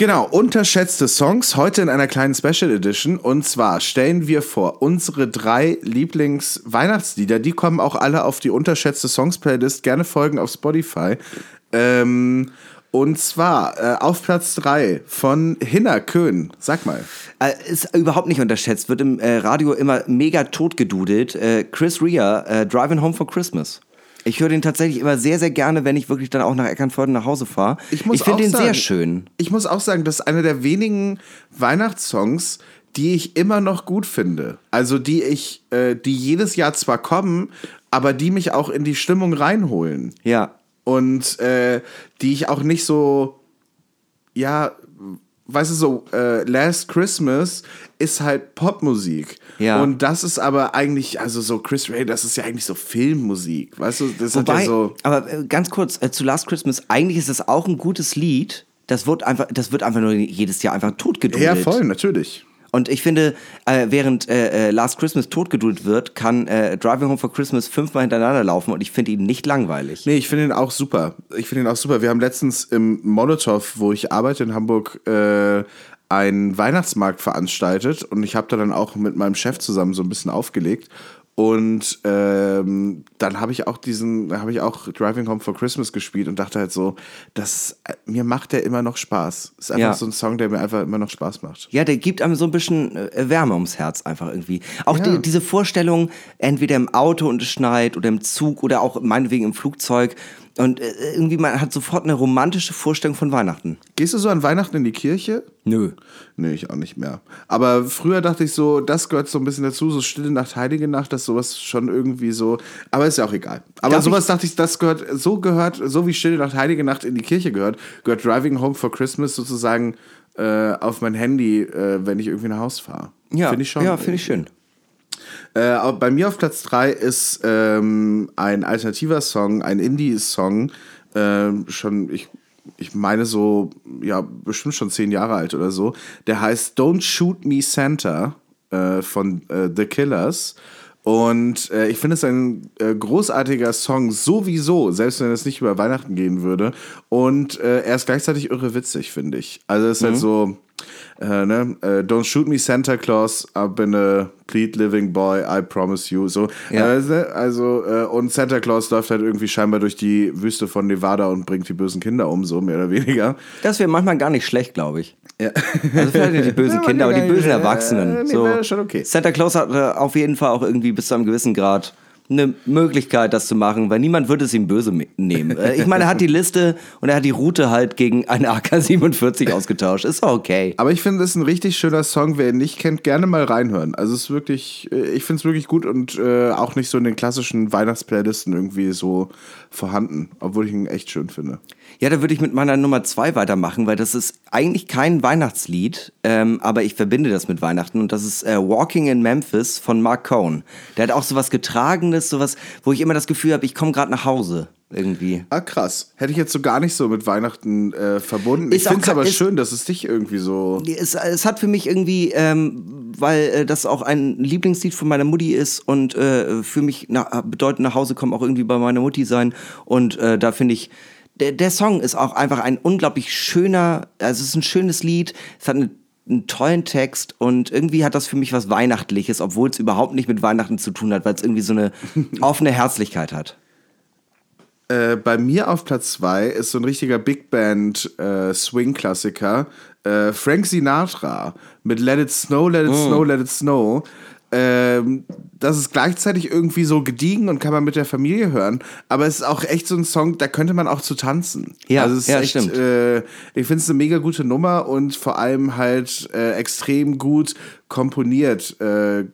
C: Genau, unterschätzte Songs, heute in einer kleinen Special Edition. Und zwar stellen wir vor, unsere drei Lieblings-Weihnachtslieder, die kommen auch alle auf die unterschätzte Songs-Playlist. Gerne folgen auf Spotify. Ähm, und zwar äh, auf Platz drei von Hinner Köhn. Sag mal.
B: Äh, ist überhaupt nicht unterschätzt, wird im äh, Radio immer mega totgedudelt. Äh, Chris Rea, äh, Driving Home for Christmas. Ich höre den tatsächlich immer sehr, sehr gerne, wenn ich wirklich dann auch nach Eckernförde nach Hause fahre. Ich,
C: muss
B: finde den sehr schön.
C: Ich muss auch sagen, das ist einer der wenigen Weihnachtssongs, die ich immer noch gut finde. Also die ich, äh, die jedes Jahr zwar kommen, aber die mich auch in die Stimmung reinholen.
B: Ja.
C: Und äh, die ich auch nicht so, ja, weißt du, so, äh, Last Christmas ist halt Popmusik.
B: Ja.
C: Und das ist aber eigentlich, also so Chris Ray, das ist ja eigentlich so Filmmusik. Weißt du, das hat
B: Wobei,
C: ja so.
B: aber äh, ganz kurz, äh, zu Last Christmas, eigentlich ist das auch ein gutes Lied. Das wird einfach, das wird einfach nur jedes Jahr einfach totgedudelt.
C: Ja, voll, natürlich.
B: Und ich finde, äh, während äh, äh, Last Christmas totgedudelt wird, kann äh, Driving Home for Christmas fünfmal hintereinander laufen und ich finde ihn nicht langweilig.
C: Nee, ich finde ihn auch super. Ich finde ihn auch super. Wir haben letztens im Molotow, wo ich arbeite in Hamburg, äh, einen Weihnachtsmarkt veranstaltet und ich habe da dann auch mit meinem Chef zusammen so ein bisschen aufgelegt. Und ähm, dann habe ich auch diesen, habe ich auch Driving Home for Christmas gespielt und dachte halt so, das mir macht der immer noch Spaß. Ist einfach
B: Ja.
C: so ein Song, der mir einfach immer noch Spaß macht.
B: Ja, der gibt einem so ein bisschen äh, Wärme ums Herz einfach irgendwie. Auch
C: Ja.
B: die, diese Vorstellung, entweder im Auto und es schneit oder im Zug oder auch meinetwegen im Flugzeug Und äh, irgendwie, man hat sofort eine romantische Vorstellung von Weihnachten.
C: Gehst du so an Weihnachten in die Kirche?
B: Nö.
C: Nee, ich auch nicht mehr. Aber früher dachte ich so, das gehört so ein bisschen dazu, so Stille Nacht, Heilige Nacht, dass sowas schon irgendwie so. Aber ist ja auch egal. Aber
B: Darf
C: sowas dachte ich, das gehört, so gehört, so wie Stille Nacht, Heilige Nacht in die Kirche gehört, gehört Driving Home for Christmas sozusagen äh, auf mein Handy, äh, wenn ich irgendwie nach Haus fahre.
B: Ja,
C: Finde ich schon.
B: Ja, finde ich schön.
C: Äh, bei mir auf Platz 3 ist ähm, ein alternativer Song, ein Indie-Song, ähm, schon, ich, ich meine so, ja, bestimmt schon zehn Jahre alt oder so. Der heißt Don't Shoot Me Santa äh, von äh, The Killers. Und äh, ich finde es ein äh, großartiger Song sowieso, selbst wenn es nicht über Weihnachten gehen würde. Und äh, er ist gleichzeitig irre witzig, finde ich. Also es ist halt so, äh, ne? äh, Don't shoot me Santa Claus, I've been a plead living boy, I promise you. So,
B: Ja.
C: äh, ne? also äh, und Santa Claus läuft halt irgendwie scheinbar durch die Wüste von Nevada und bringt die bösen Kinder um, so mehr oder weniger.
B: Das wäre manchmal gar nicht schlecht, glaube ich.
C: Ja.
B: Also vielleicht nicht die bösen
C: Ja,
B: Kinder, aber die bösen. Erwachsenen.
C: Äh, nee,
B: so.
C: schon okay.
B: Santa Claus hat auf jeden Fall auch irgendwie bis zu einem gewissen Grad eine Möglichkeit, das zu machen, weil niemand würde es ihm böse me- nehmen. Äh, Ich meine, er hat die Liste und er hat die Route halt gegen eine AK-47 ausgetauscht. Ist auch okay.
C: Aber ich finde, es ist ein richtig schöner Song. Wer ihn nicht kennt, gerne mal reinhören. Also es ist wirklich, äh, ich finde es wirklich gut und äh, auch nicht so in den klassischen Weihnachtsplaylisten irgendwie so vorhanden, obwohl ich ihn echt schön finde.
B: Ja, da würde ich mit meiner Nummer zwei weitermachen, weil das ist eigentlich kein Weihnachtslied, ähm, aber ich verbinde das mit Weihnachten und das ist äh, Walking in Memphis von Mark Cohn. Der hat auch sowas Getragenes, sowas, wo ich immer das Gefühl habe, ich komme gerade nach Hause irgendwie.
C: Ah, krass. Hätte ich jetzt so gar nicht so mit Weihnachten äh, verbunden.
B: Ist
C: ich finde es aber schön, dass es dich irgendwie so.
B: Es, es hat für mich irgendwie, ähm, weil äh, das auch ein Lieblingslied von meiner Mutti ist und äh, für mich na, bedeutet nach Hause kommen auch irgendwie bei meiner Mutti sein und äh, da finde ich, der, der Song ist auch einfach ein unglaublich schöner, also es ist ein schönes Lied, es hat eine, einen tollen Text und irgendwie hat das für mich was Weihnachtliches, obwohl es überhaupt nicht mit Weihnachten zu tun hat, weil es irgendwie so eine offene Herzlichkeit hat.
C: Äh, bei mir auf Platz 2 ist so ein richtiger Big Band äh, Swing-Klassiker. Äh, Frank Sinatra mit Let It Snow, Let It Snow, Let It Snow. Ähm, das ist gleichzeitig irgendwie so gediegen und kann man mit der Familie hören. Aber es ist auch echt so ein Song, da könnte man auch zu tanzen.
B: Ja,
C: also es ist
B: ja,
C: echt,
B: stimmt.
C: Äh, ich finde es eine mega gute Nummer und vor allem halt äh, extrem gut komponiert. Äh,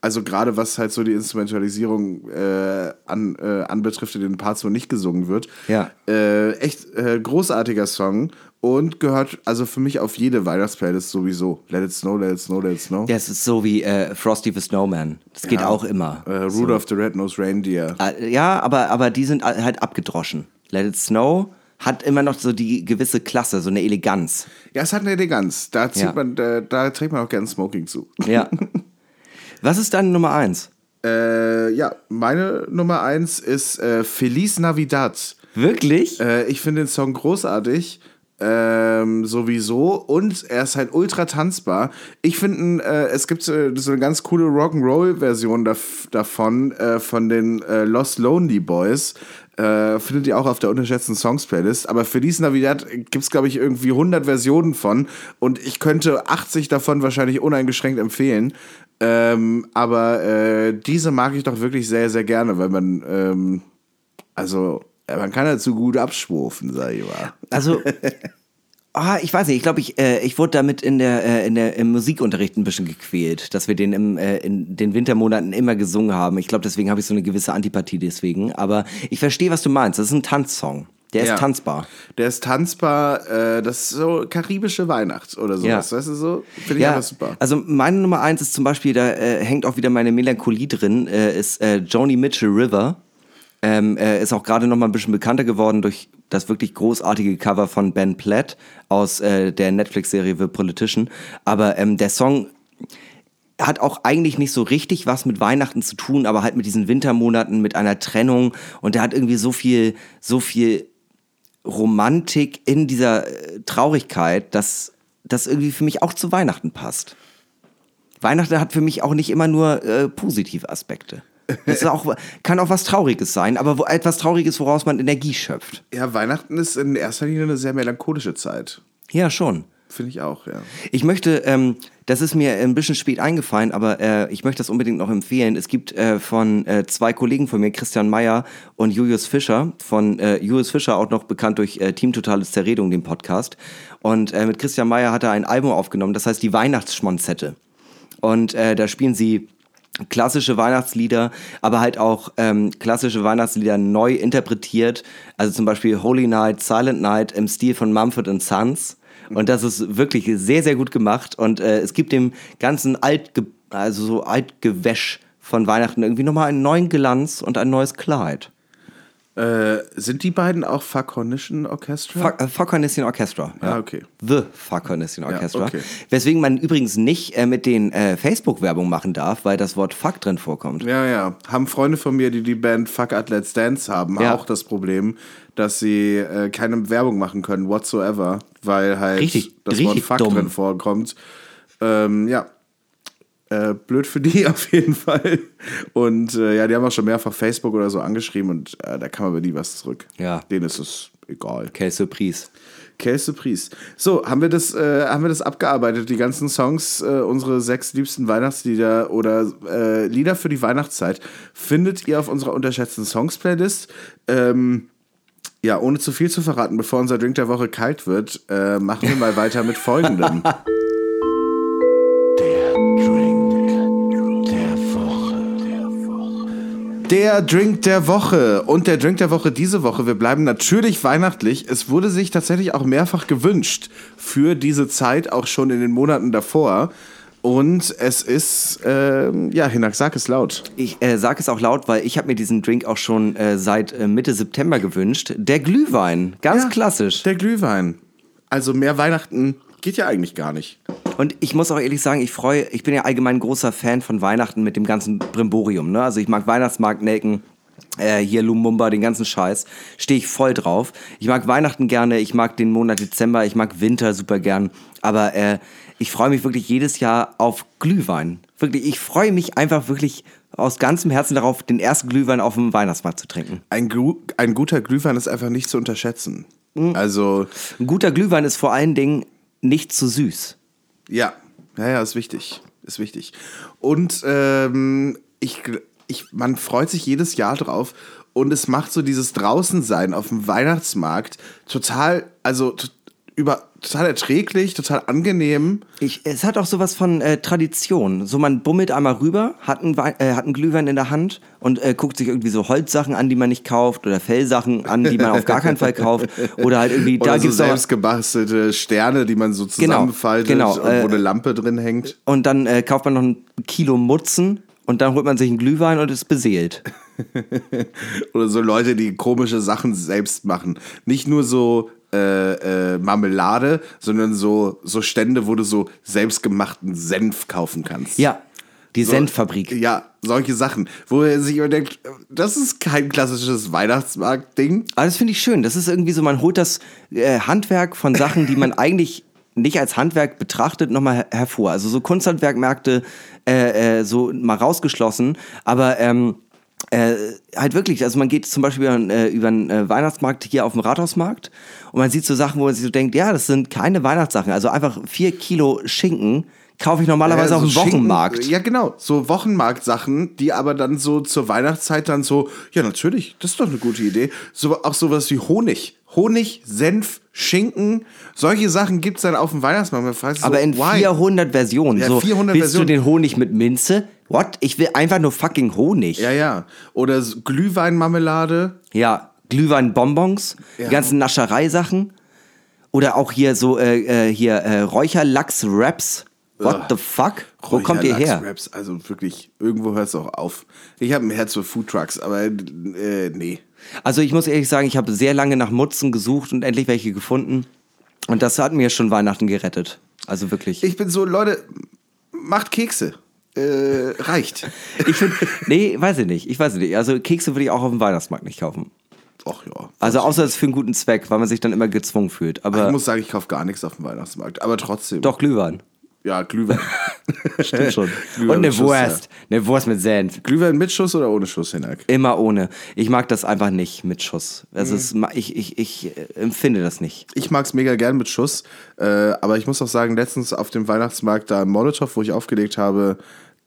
C: also gerade was halt so die Instrumentalisierung äh, an, äh, anbetrifft, in den Parts, wo nicht gesungen wird.
B: Ja.
C: Äh, echt großartiger Song und gehört also für mich auf jede Weihnachtsplaylist sowieso. Let it snow, let it snow, let it snow.
B: Ja, es ist so wie äh, Frosty the Snowman. Das geht
C: Ja.
B: auch immer.
C: Äh, Rudolph the Red-Nosed Reindeer.
B: Äh, Ja, aber, aber die sind halt abgedroschen. Let It Snow hat immer noch so die gewisse Klasse, so eine Eleganz.
C: Ja, es hat eine Eleganz. Da, zieht
B: Ja.
C: man, da, da trägt man auch gern Smoking zu.
B: Ja. Was ist deine Nummer eins?
C: Äh, ja, meine Nummer eins ist äh, Feliz Navidad.
B: Wirklich?
C: Äh, ich finde den Song großartig. Ähm, sowieso und er ist halt ultra tanzbar. Ich finde, äh, es gibt äh, so eine ganz coole Rock'n'Roll-Version daf davon, äh, von den äh, Lost Lonely Boys. Äh, findet ihr auch auf der unterschätzten Songs-Playlist. Aber für diesen Navidad gibt es, glaube ich, irgendwie 100 Versionen von. Und ich könnte 80 davon wahrscheinlich uneingeschränkt empfehlen. Ähm, aber äh, diese mag ich doch wirklich sehr, sehr gerne, weil man, ähm, also, man kann dazu gut abschwufen, sag ich mal.
B: Also, ah, ich weiß nicht, ich glaube, ich, äh, ich wurde damit in der, äh, in der, im Musikunterricht ein bisschen gequält, dass wir den im, äh, in den Wintermonaten immer gesungen haben. Ich glaube, deswegen habe ich so eine gewisse Antipathie deswegen. Aber ich verstehe, was du meinst. Das ist ein Tanzsong. Der ist
C: Ja.
B: tanzbar.
C: Der ist tanzbar, äh, das ist so karibische Weihnacht oder sowas,
B: Ja.
C: weißt du so? Finde ich
B: Ja,
C: einfach super.
B: also meine Nummer eins ist zum Beispiel, da äh, hängt auch wieder meine Melancholie drin, äh, ist äh, Joni Mitchell River. Ähm, äh, ist auch gerade noch mal ein bisschen bekannter geworden durch das wirklich großartige Cover von Ben Platt aus äh, der Netflix-Serie The Politician. Aber ähm, der Song hat auch eigentlich nicht so richtig was mit Weihnachten zu tun, aber halt mit diesen Wintermonaten, mit einer Trennung. Und der hat irgendwie so viel, so viel Romantik in dieser äh, Traurigkeit, dass das irgendwie für mich auch zu Weihnachten passt. Weihnachten hat für mich auch nicht immer nur äh, positive Aspekte. Es ist auch, kann auch was Trauriges sein, aber wo, etwas Trauriges, woraus man Energie schöpft.
C: Ja, Weihnachten ist in erster Linie eine sehr melancholische Zeit.
B: Ja, schon.
C: Finde ich auch, ja.
B: Ich möchte ähm, Das ist mir ein bisschen spät eingefallen, aber äh, ich möchte das unbedingt noch empfehlen. Es gibt äh, von äh, zwei Kollegen von mir, Christian Meyer und Julius Fischer, von äh, Julius Fischer auch noch bekannt durch äh, Team Totales Zerredung, den Podcast. Und äh, mit Christian Meyer hat er ein Album aufgenommen, das heißt die Weihnachtsschmonzette. Und äh, da spielen sie klassische Weihnachtslieder, aber halt auch ähm, klassische Weihnachtslieder neu interpretiert. Also zum Beispiel Holy Night, Silent Night im Stil von Mumford Sons. Und das ist wirklich sehr, sehr gut gemacht. Und äh, es gibt dem ganzen Altge also so Altgewäsch von Weihnachten irgendwie nochmal einen neuen Glanz und ein neues Kleid.
C: Äh, sind die beiden auch Facornischen Orchestra?
B: Fuck, äh, Fuck Hornissian Orchestra.
C: Ah, okay.
B: The Fuck Hornissian Orchestra.
C: okay.
B: Weswegen man übrigens nicht äh, mit den äh, Facebook-Werbung machen darf, weil das Wort Fuck drin vorkommt.
C: Ja, ja. Haben Freunde von mir, die die Band Fuck Out Let's Dance haben,
B: Ja.
C: auch das Problem, dass sie äh, keine Werbung machen können, whatsoever, weil halt
B: Richtig-
C: das Wort
B: richtig
C: Fuck
B: dumm.
C: drin vorkommt. Ähm, ja. Äh, blöd für die auf jeden Fall. Und äh, ja, die haben auch schon mehrfach Facebook oder so angeschrieben und äh, da kam aber nie was zurück.
B: Ja.
C: Denen ist es egal.
B: Okay, Surprise.
C: Quelle Surprise. So, haben wir das, äh, haben wir das abgearbeitet, die ganzen Songs, äh, unsere sechs liebsten Weihnachtslieder oder äh, Lieder für die Weihnachtszeit, findet ihr auf unserer unterschätzten Songs-Playlist. Ähm, ja, ohne zu viel zu verraten, bevor unser Drink der Woche kalt wird, machen wir mal weiter mit folgendem. Der Drink der Woche. Und der Drink der Woche diese Woche, wir bleiben natürlich weihnachtlich. Es wurde sich tatsächlich auch mehrfach gewünscht für diese Zeit, auch schon in den Monaten davor. Und es ist, ähm, ja, Hinak, sag es laut.
B: Ich äh, sage es auch laut, weil ich habe mir diesen Drink auch schon äh, seit äh, Mitte September gewünscht. Der Glühwein, ganz
C: Ja,
B: klassisch.
C: Der Glühwein. Also mehr Weihnachten geht ja eigentlich gar nicht.
B: Und ich muss auch ehrlich sagen, ich freue, ich bin ja allgemein großer Fan von Weihnachten mit dem ganzen Brimborium. Ne? Also ich mag Weihnachtsmarkt, Nelken, äh, hier Lumumba, den ganzen Scheiß. Stehe ich voll drauf. Ich mag Weihnachten gerne, ich mag den Monat Dezember, ich mag Winter super gern. Aber äh, ich freue mich wirklich jedes Jahr auf Glühwein. Wirklich, ich freue mich einfach wirklich aus ganzem Herzen darauf, den ersten Glühwein auf dem Weihnachtsmarkt zu trinken.
C: Ein, Gru- ein guter Glühwein ist einfach nicht zu unterschätzen.
B: Mhm.
C: Also,
B: Ein guter Glühwein ist vor allen Dingen nicht zu süß.
C: Ja, ja, ja, ist wichtig. Ist wichtig. Und ähm, ich, ich, man freut sich jedes Jahr drauf und es macht so dieses Draußensein auf dem Weihnachtsmarkt total, also über, total erträglich, total angenehm.
B: Ich, es hat auch sowas von äh, Tradition. So man bummelt einmal rüber, hat einen, äh, hat einen Glühwein in der Hand und äh, guckt sich irgendwie so Holzsachen an, die man nicht kauft oder Fellsachen an, die man auf gar keinen Fall kauft oder halt irgendwie
C: Oder
B: da
C: so
B: gibt's
C: selbst gebastelte Sterne, die man so
B: Genau,
C: zusammenfaltet
B: genau, äh,
C: wo eine Lampe drin hängt.
B: und dann äh, kauft man noch ein Kilo Mutzen und dann holt man sich einen Glühwein und ist beseelt.
C: Oder so Leute, die komische Sachen selbst machen. Nicht nur so äh, äh, Marmelade, sondern so, so Stände, wo du so selbstgemachten Senf kaufen kannst.
B: Ja, die
C: So-
B: Senffabrik.
C: Ja, solche Sachen. Wo er sich immer denkt, das ist kein klassisches Weihnachtsmarkt-Ding.
B: Aber das finde ich schön. Das ist irgendwie so, man holt das äh, Handwerk von Sachen, die man eigentlich nicht als Handwerk betrachtet, nochmal her hervor. Also so Kunsthandwerkmärkte äh, äh, so mal rausgeschlossen, aber ähm, äh, halt wirklich, also man geht zum Beispiel über, einen, äh, über einen äh, Weihnachtsmarkt hier auf dem Rathausmarkt und man sieht so Sachen, wo man sich so denkt, ja, das sind keine Weihnachtssachen. Also einfach vier Kilo Schinken kaufe ich normalerweise
C: Ja,
B: auf
C: so
B: dem
C: Schinken-
B: Wochenmarkt.
C: Ja, genau. So Wochenmarkt-Sachen, die aber dann so zur Weihnachtszeit dann so, ja, natürlich, das ist doch eine gute Idee. So, auch sowas wie Honig. Honig, Senf, Schinken, solche Sachen gibt es dann auf dem Weihnachtsmarkt.
B: Aber
C: so,
B: in
C: why?
B: 400 Versionen.
C: Ja,
B: so,
C: 400
B: willst
C: Versionen.
B: du den Honig mit Minze? What? Ich will einfach nur fucking Honig.
C: Ja, ja. Oder so Glühweinmarmelade.
B: Ja, Glühweinbonbons,
C: Ja.
B: die ganzen Naschereisachen. Oder auch hier so, äh, äh, hier äh, Räucherlachs-Wraps. What
C: Ugh.
B: the fuck? Wo kommt ihr her?
C: Raps, also wirklich, irgendwo hört es auch auf. Ich habe ein Herz für Foodtrucks, aber äh, nee.
B: Also ich muss ehrlich sagen, ich habe sehr lange nach Mutzen gesucht und endlich welche gefunden. Und das hat mir schon Weihnachten gerettet. Also wirklich.
C: Ich bin so, Leute, macht Kekse. Äh, reicht.
B: Ich finde, nee, weiß ich nicht. Ich weiß nicht. Also Kekse würde ich auch auf dem Weihnachtsmarkt nicht kaufen.
C: Ach ja.
B: Also außer es für einen guten Zweck, weil man sich dann immer gezwungen fühlt.
C: Ich
B: Aber
C: muss sagen, ich kaufe gar nichts auf dem Weihnachtsmarkt, aber trotzdem.
B: doch Glühwein.
C: Ja, Glühwein.
B: Stimmt schon.
C: Glühwein
B: Und eine Wurst. Eine Wurst mit Senf.
C: Glühwein mit Schuss oder ohne Schuss, Hinak?
B: Immer ohne. Ich mag das einfach nicht mit Schuss. Also
C: Mhm.
B: es, ich, ich, ich äh, empfinde das nicht.
C: Ich mag's mega gern mit Schuss, äh, aber ich muss auch sagen, letztens auf dem Weihnachtsmarkt da im Molotow, wo ich aufgelegt habe,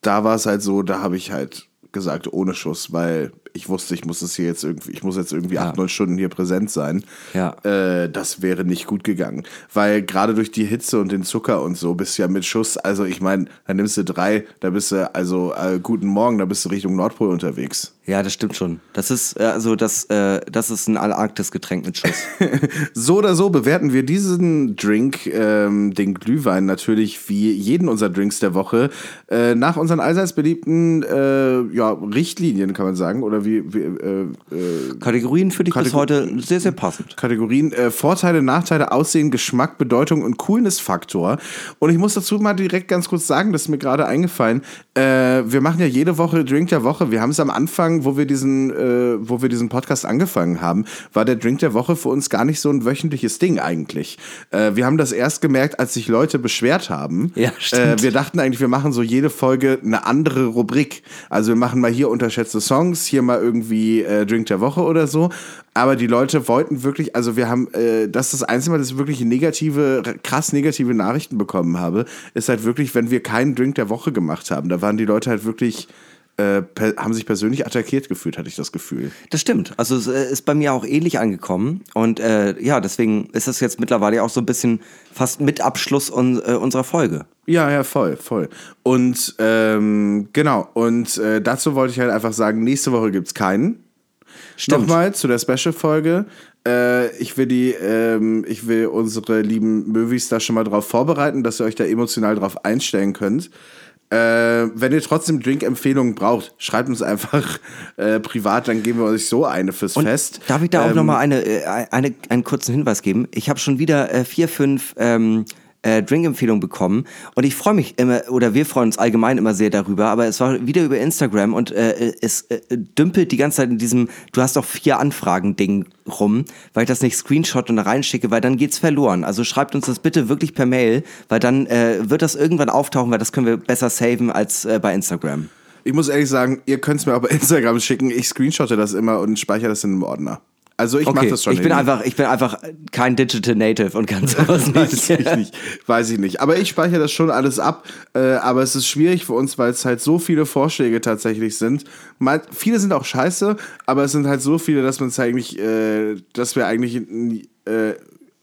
C: da war es halt so, da habe ich halt gesagt ohne Schuss, weil ich wusste, ich muss es hier jetzt irgendwie, ich muss jetzt irgendwie
B: Ja.
C: acht, neun Stunden hier präsent sein.
B: Ja.
C: Äh, das wäre nicht gut gegangen, weil gerade durch die Hitze und den Zucker und so bist du ja mit Schuss, also ich meine, da nimmst du drei, da bist du also äh, guten Morgen, da bist du Richtung Nordpol unterwegs.
B: Ja, das stimmt schon. Das ist, äh, also das, äh, das ist ein Antarktis-Getränk mit Schuss.
C: So oder so bewerten wir diesen Drink, ähm, den Glühwein, natürlich wie jeden unserer Drinks der Woche, äh, nach unseren allseits beliebten äh, ja, Richtlinien, kann man sagen. Oder wie, wie äh, äh,
B: Kategorien für dich bis
C: Kategor-
B: heute sehr, sehr passend.
C: Kategorien äh, Vorteile, Nachteile, Aussehen, Geschmack, Bedeutung und Coolness-Faktor. Und ich muss dazu mal direkt ganz kurz sagen, das ist mir gerade eingefallen. Äh, wir machen ja jede Woche Drink der Woche. Wir haben es am Anfang, wo wir diesen, äh, wo wir diesen Podcast angefangen haben, war der Drink der Woche für uns gar nicht so ein wöchentliches Ding eigentlich. Wir haben das erst gemerkt, als sich Leute beschwert haben.
B: Ja, stimmt.
C: Wir dachten eigentlich, wir machen so jede Folge eine andere Rubrik. Also wir machen mal hier unterschätzte Songs, hier mal irgendwie äh, Drink der Woche oder so. Aber die Leute wollten wirklich, also wir haben, äh, das ist das einzige Mal, dass ich wirklich negative, krass negative Nachrichten bekommen habe, ist halt wirklich, wenn wir keinen Drink der Woche gemacht haben. Da waren die Leute halt wirklich, äh, haben sich persönlich attackiert gefühlt, hatte ich das Gefühl.
B: Das stimmt. Also es äh, ist bei mir auch ähnlich angekommen. Und äh, ja, deswegen ist es jetzt mittlerweile auch so ein bisschen fast mit Abschluss un äh, unserer Folge.
C: Ja, ja, voll, voll. Und ähm, genau, und äh, dazu wollte ich halt einfach sagen, nächste Woche gibt's keinen.
B: Stimmt.
C: Nochmal zu der Special-Folge. Ich will die, ähm, ich will unsere lieben Movies da schon mal drauf vorbereiten, dass ihr euch da emotional drauf einstellen könnt. Äh, wenn ihr trotzdem Drink-Empfehlungen braucht, schreibt uns einfach äh, privat, dann geben wir euch so eine fürs
B: Und
C: Fest.
B: Darf ich da auch
C: Ähm,
B: noch mal eine, äh, eine, einen kurzen Hinweis geben? Ich habe schon wieder äh, vier, fünf ähm, äh, Drink-Empfehlungen bekommen und ich freue mich immer, oder wir freuen uns allgemein immer sehr darüber, aber es war wieder über Instagram und äh, es äh, dümpelt die ganze Zeit in diesem, du hast doch vier Anfragen-Ding rum, weil ich das nicht screenshot und da reinschicke, weil dann geht's verloren. Also schreibt uns das bitte wirklich per Mail, weil dann äh, wird das irgendwann auftauchen, weil das können wir besser saven als äh, bei Instagram.
C: Ich muss ehrlich sagen, ihr könnt es mir bei Instagram schicken. Ich screenshotte das immer und speichere das in einem Ordner. Also ich mache das schon.
B: ich bin
C: hin.
B: einfach, ich bin einfach kein Digital Native und kann sowas
C: Weiß
B: nicht.
C: ich nicht. Weiß ich nicht. Aber ich speichere das schon alles ab. Äh, aber es ist schwierig für uns, weil es halt so viele Vorschläge tatsächlich sind. Mal, viele sind auch scheiße, aber es sind halt so viele, dass man es eigentlich, äh, dass wir eigentlich äh,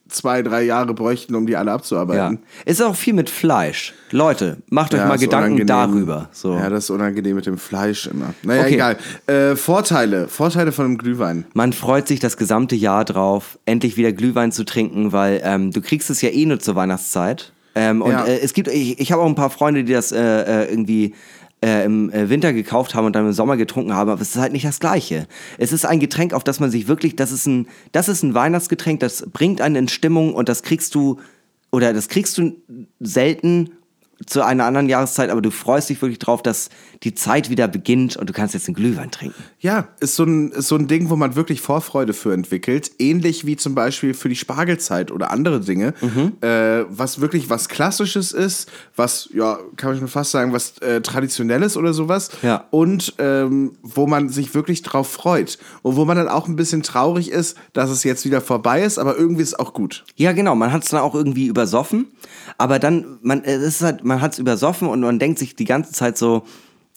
C: zwei, drei Jahre bräuchten, um die alle
B: Ja.
C: abzuarbeiten.
B: Ist auch viel mit Fleisch. Leute, macht euch
C: Ja,
B: mal
C: ist
B: Gedanken
C: unangenehm.
B: darüber. So.
C: Ja, das ist unangenehm mit dem Fleisch immer. Naja,
B: Okay.
C: egal. Äh, Vorteile. Vorteile von einem Glühwein.
B: Man freut sich das gesamte Jahr drauf, endlich wieder Glühwein zu trinken, weil ähm, du kriegst es ja eh nur zur Weihnachtszeit. Ähm, und
C: Ja.
B: äh, es gibt, ich, ich habe auch ein paar Freunde, die das äh, äh, irgendwie äh, im äh, Winter gekauft haben und dann im Sommer getrunken haben, aber es ist halt nicht das Gleiche. Es ist ein Getränk, auf das man sich wirklich, das ist ein, das ist ein Weihnachtsgetränk, das bringt einen in Stimmung und das kriegst du, oder das kriegst du selten zu einer anderen Jahreszeit, aber du freust dich wirklich drauf, dass die Zeit wieder beginnt und du kannst jetzt einen Glühwein trinken.
C: Ja, ist so, ein, ist so ein Ding, wo man wirklich Vorfreude für entwickelt. Ähnlich wie zum Beispiel für die Spargelzeit oder andere Dinge. Äh, was wirklich was Klassisches ist, was, ja, kann man schon fast sagen, was äh, Traditionelles oder sowas.
B: Ja.
C: Und ähm, wo man sich wirklich drauf freut. Und wo man dann auch ein bisschen traurig ist, dass es jetzt wieder vorbei ist, aber irgendwie ist es auch gut.
B: Ja, genau. Man hat es dann auch irgendwie übersoffen. Aber dann, man, es ist halt, man hat es übersoffen und man denkt sich die ganze Zeit so,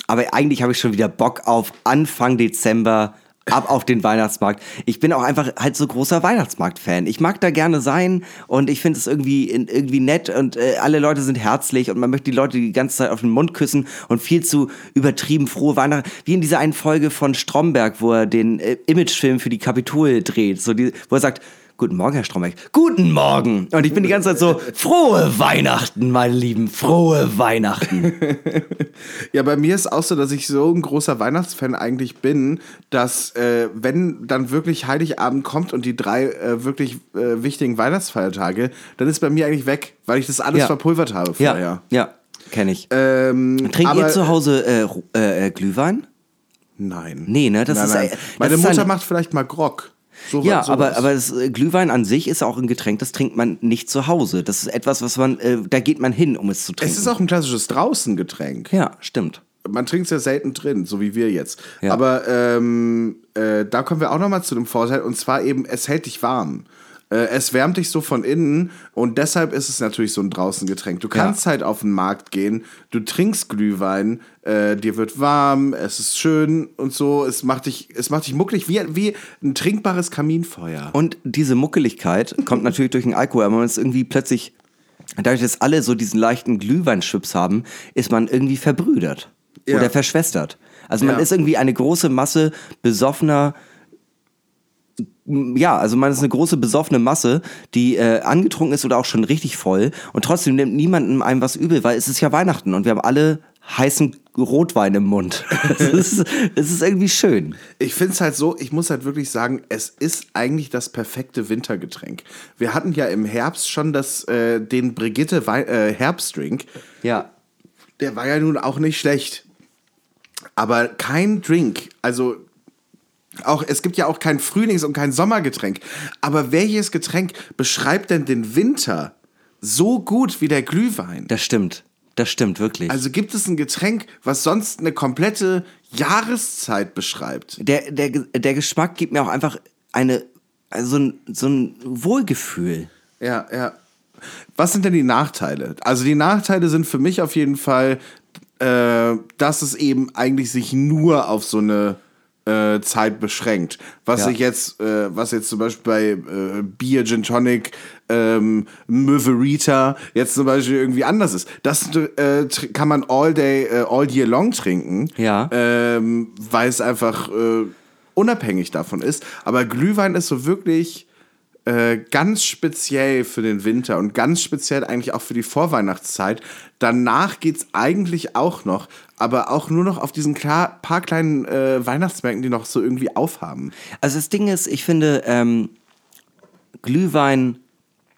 B: aber eigentlich habe ich schon wieder Bock auf Anfang Dezember, ab auf den Weihnachtsmarkt. Ich bin auch einfach halt so großer Weihnachtsmarkt-Fan. Ich mag da gerne sein und ich finde es irgendwie, irgendwie nett und äh, alle Leute sind herzlich und man möchte die Leute die ganze Zeit auf den Mund küssen und viel zu übertrieben frohe Weihnachten. Wie in dieser einen Folge von Stromberg, wo er den äh, Imagefilm für die Kapitol dreht, so die, wo er sagt, Guten Morgen, Herr Stromberg. Guten Morgen. Und ich bin die ganze Zeit so, frohe Weihnachten, meine Lieben, frohe Weihnachten.
C: Ja, bei mir ist auch so, dass ich so ein großer Weihnachtsfan eigentlich bin, dass äh, wenn dann wirklich Heiligabend kommt und die drei äh, wirklich äh, wichtigen Weihnachtsfeiertage, dann ist bei mir eigentlich weg, weil ich das alles
B: Ja.
C: verpulvert habe vorher.
B: Ja, ja, kenne ich.
C: Ähm,
B: Trinkt ihr zu Hause äh, äh, äh, Glühwein?
C: Nein.
B: Nee, ne, das
C: nein,
B: ist,
C: nein.
B: das
C: Meine
B: ist
C: Mutter macht vielleicht mal Grog. So,
B: Ja,
C: sowas.
B: aber, aber das, äh, Glühwein an sich ist auch ein Getränk, das trinkt man nicht zu Hause. Das ist etwas, was man, äh, da geht man hin, um es zu trinken.
C: es ist auch ein klassisches Draußengetränk.
B: ja, stimmt.
C: Man trinkt es ja selten drin, so wie wir jetzt.
B: Ja.
C: Aber ähm, äh, da kommen wir auch nochmal zu dem Vorteil, und zwar eben, es hält dich warm. Äh, es wärmt dich so von innen und deshalb ist es natürlich so ein Draußengetränk. Du kannst halt auf den Markt gehen, du trinkst Glühwein, äh, dir wird warm, es ist schön und so. Es macht dich, es macht dich mucklig wie, wie ein trinkbares Kaminfeuer.
B: Und diese Muckeligkeit kommt natürlich durch den Alkohol, aber man ist irgendwie plötzlich, dadurch, dass alle so diesen leichten Glühweinschwips haben, ist man irgendwie verbrüdert
C: Ja.
B: oder verschwestert. Also man
C: Ja.
B: ist irgendwie eine große Masse besoffener, ja, also man ist eine große besoffene Masse, die äh, angetrunken ist oder auch schon richtig voll und trotzdem nimmt niemandem einem was übel, weil es ist ja Weihnachten und wir haben alle heißen Rotwein im Mund. Es ist, es ist irgendwie schön.
C: Ich finde es halt so, ich muss halt wirklich sagen, es ist eigentlich das perfekte Wintergetränk. Wir hatten ja im Herbst schon das, äh, den Brigitte Wei äh, Herbstdrink.
B: Ja.
C: Der war ja nun auch nicht schlecht. Aber kein Drink, also auch, es gibt ja auch kein Frühlings- und kein Sommergetränk. Aber welches Getränk beschreibt denn den Winter so gut wie der Glühwein?
B: Das stimmt. Das stimmt wirklich.
C: Also gibt es ein Getränk, was sonst eine komplette Jahreszeit beschreibt?
B: der, der, der Geschmack gibt mir auch einfach eine, also so ein, so ein Wohlgefühl.
C: Ja, ja. Was sind denn die Nachteile? Also die Nachteile sind für mich auf jeden Fall, äh, dass es eben eigentlich sich nur auf so eine äh, Zeit beschränkt. Was
B: Ja.
C: sich jetzt, äh, was jetzt zum Beispiel bei äh, Bier, Gin Tonic, ähm, Möverita jetzt zum Beispiel irgendwie anders ist. Das äh, kann man all day, äh, all year long trinken.
B: Ja.
C: Ähm, weil es einfach äh, unabhängig davon ist. Aber Glühwein ist so wirklich äh, ganz speziell für den Winter und ganz speziell eigentlich auch für die Vorweihnachtszeit. Danach geht's eigentlich auch noch, aber auch nur noch auf diesen klar, paar kleinen äh, Weihnachtsmärkten, die noch so irgendwie aufhaben.
B: Also das Ding ist, ich finde, ähm, Glühwein,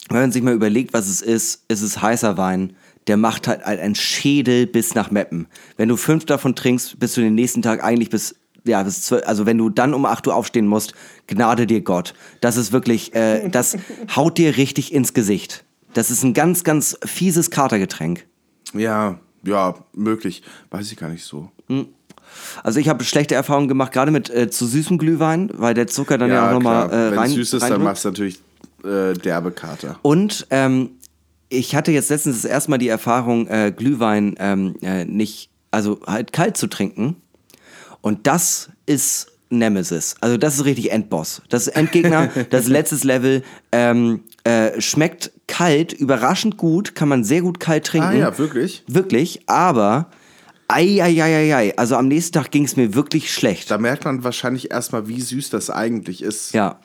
B: wenn man sich mal überlegt, was es ist, ist es heißer Wein. Der macht halt einen Schädel bis nach Meppen. Wenn du fünf davon trinkst, bist du den nächsten Tag eigentlich bis, ja, also wenn du dann um 8 Uhr aufstehen musst, gnade dir Gott. Das ist wirklich, äh, das haut dir richtig ins Gesicht. Das ist ein ganz, ganz fieses Katergetränk.
C: Ja, ja, möglich. Weiß ich gar nicht so.
B: Also ich habe schlechte Erfahrungen gemacht, gerade mit äh, zu süßem Glühwein, weil der Zucker dann ja, auch nochmal
C: klar.
B: äh,
C: Wenn
B: rein
C: es süß ist, dann machst du natürlich äh, derbe Kater.
B: Und ähm, ich hatte jetzt letztens das erste Mal die Erfahrung, äh, Glühwein ähm, äh, nicht, also halt kalt zu trinken. Und das ist Nemesis. Also das ist richtig Endboss. Das ist Endgegner, das letztes Level. Ähm, äh, schmeckt kalt, überraschend gut, kann man sehr gut kalt trinken.
C: Ah ja, wirklich?
B: Wirklich, aber ei, also am nächsten Tag ging es mir wirklich schlecht.
C: Da merkt man wahrscheinlich erstmal, wie süß das eigentlich ist.
B: Ja.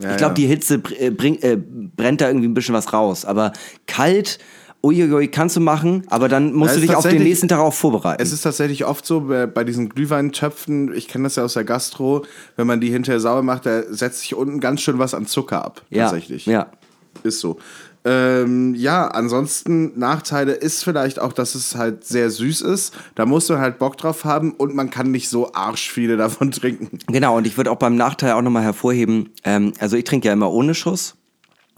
C: Ja,
B: ich glaube,
C: ja.
B: die Hitze äh, bring, äh, brennt da irgendwie ein bisschen was raus. Aber kalt, uiuiui, kannst du machen, aber dann musst
C: Ja,
B: du dich auf den nächsten Tag auch vorbereiten.
C: Es ist tatsächlich oft so, bei, bei diesen Glühweintöpfen, ich kenne das ja aus der Gastro, wenn man die hinterher sauer macht, da setzt sich unten ganz schön was an Zucker ab.
B: ja,
C: Tatsächlich.
B: Ja.
C: Ist so. Ähm, ja, ansonsten Nachteile ist vielleicht auch, dass es halt sehr süß ist. Da muss man halt Bock drauf haben und man kann nicht so arsch viele davon trinken.
B: Genau, und ich würde auch beim Nachteil auch nochmal hervorheben, ähm, also ich trinke ja immer ohne Schuss,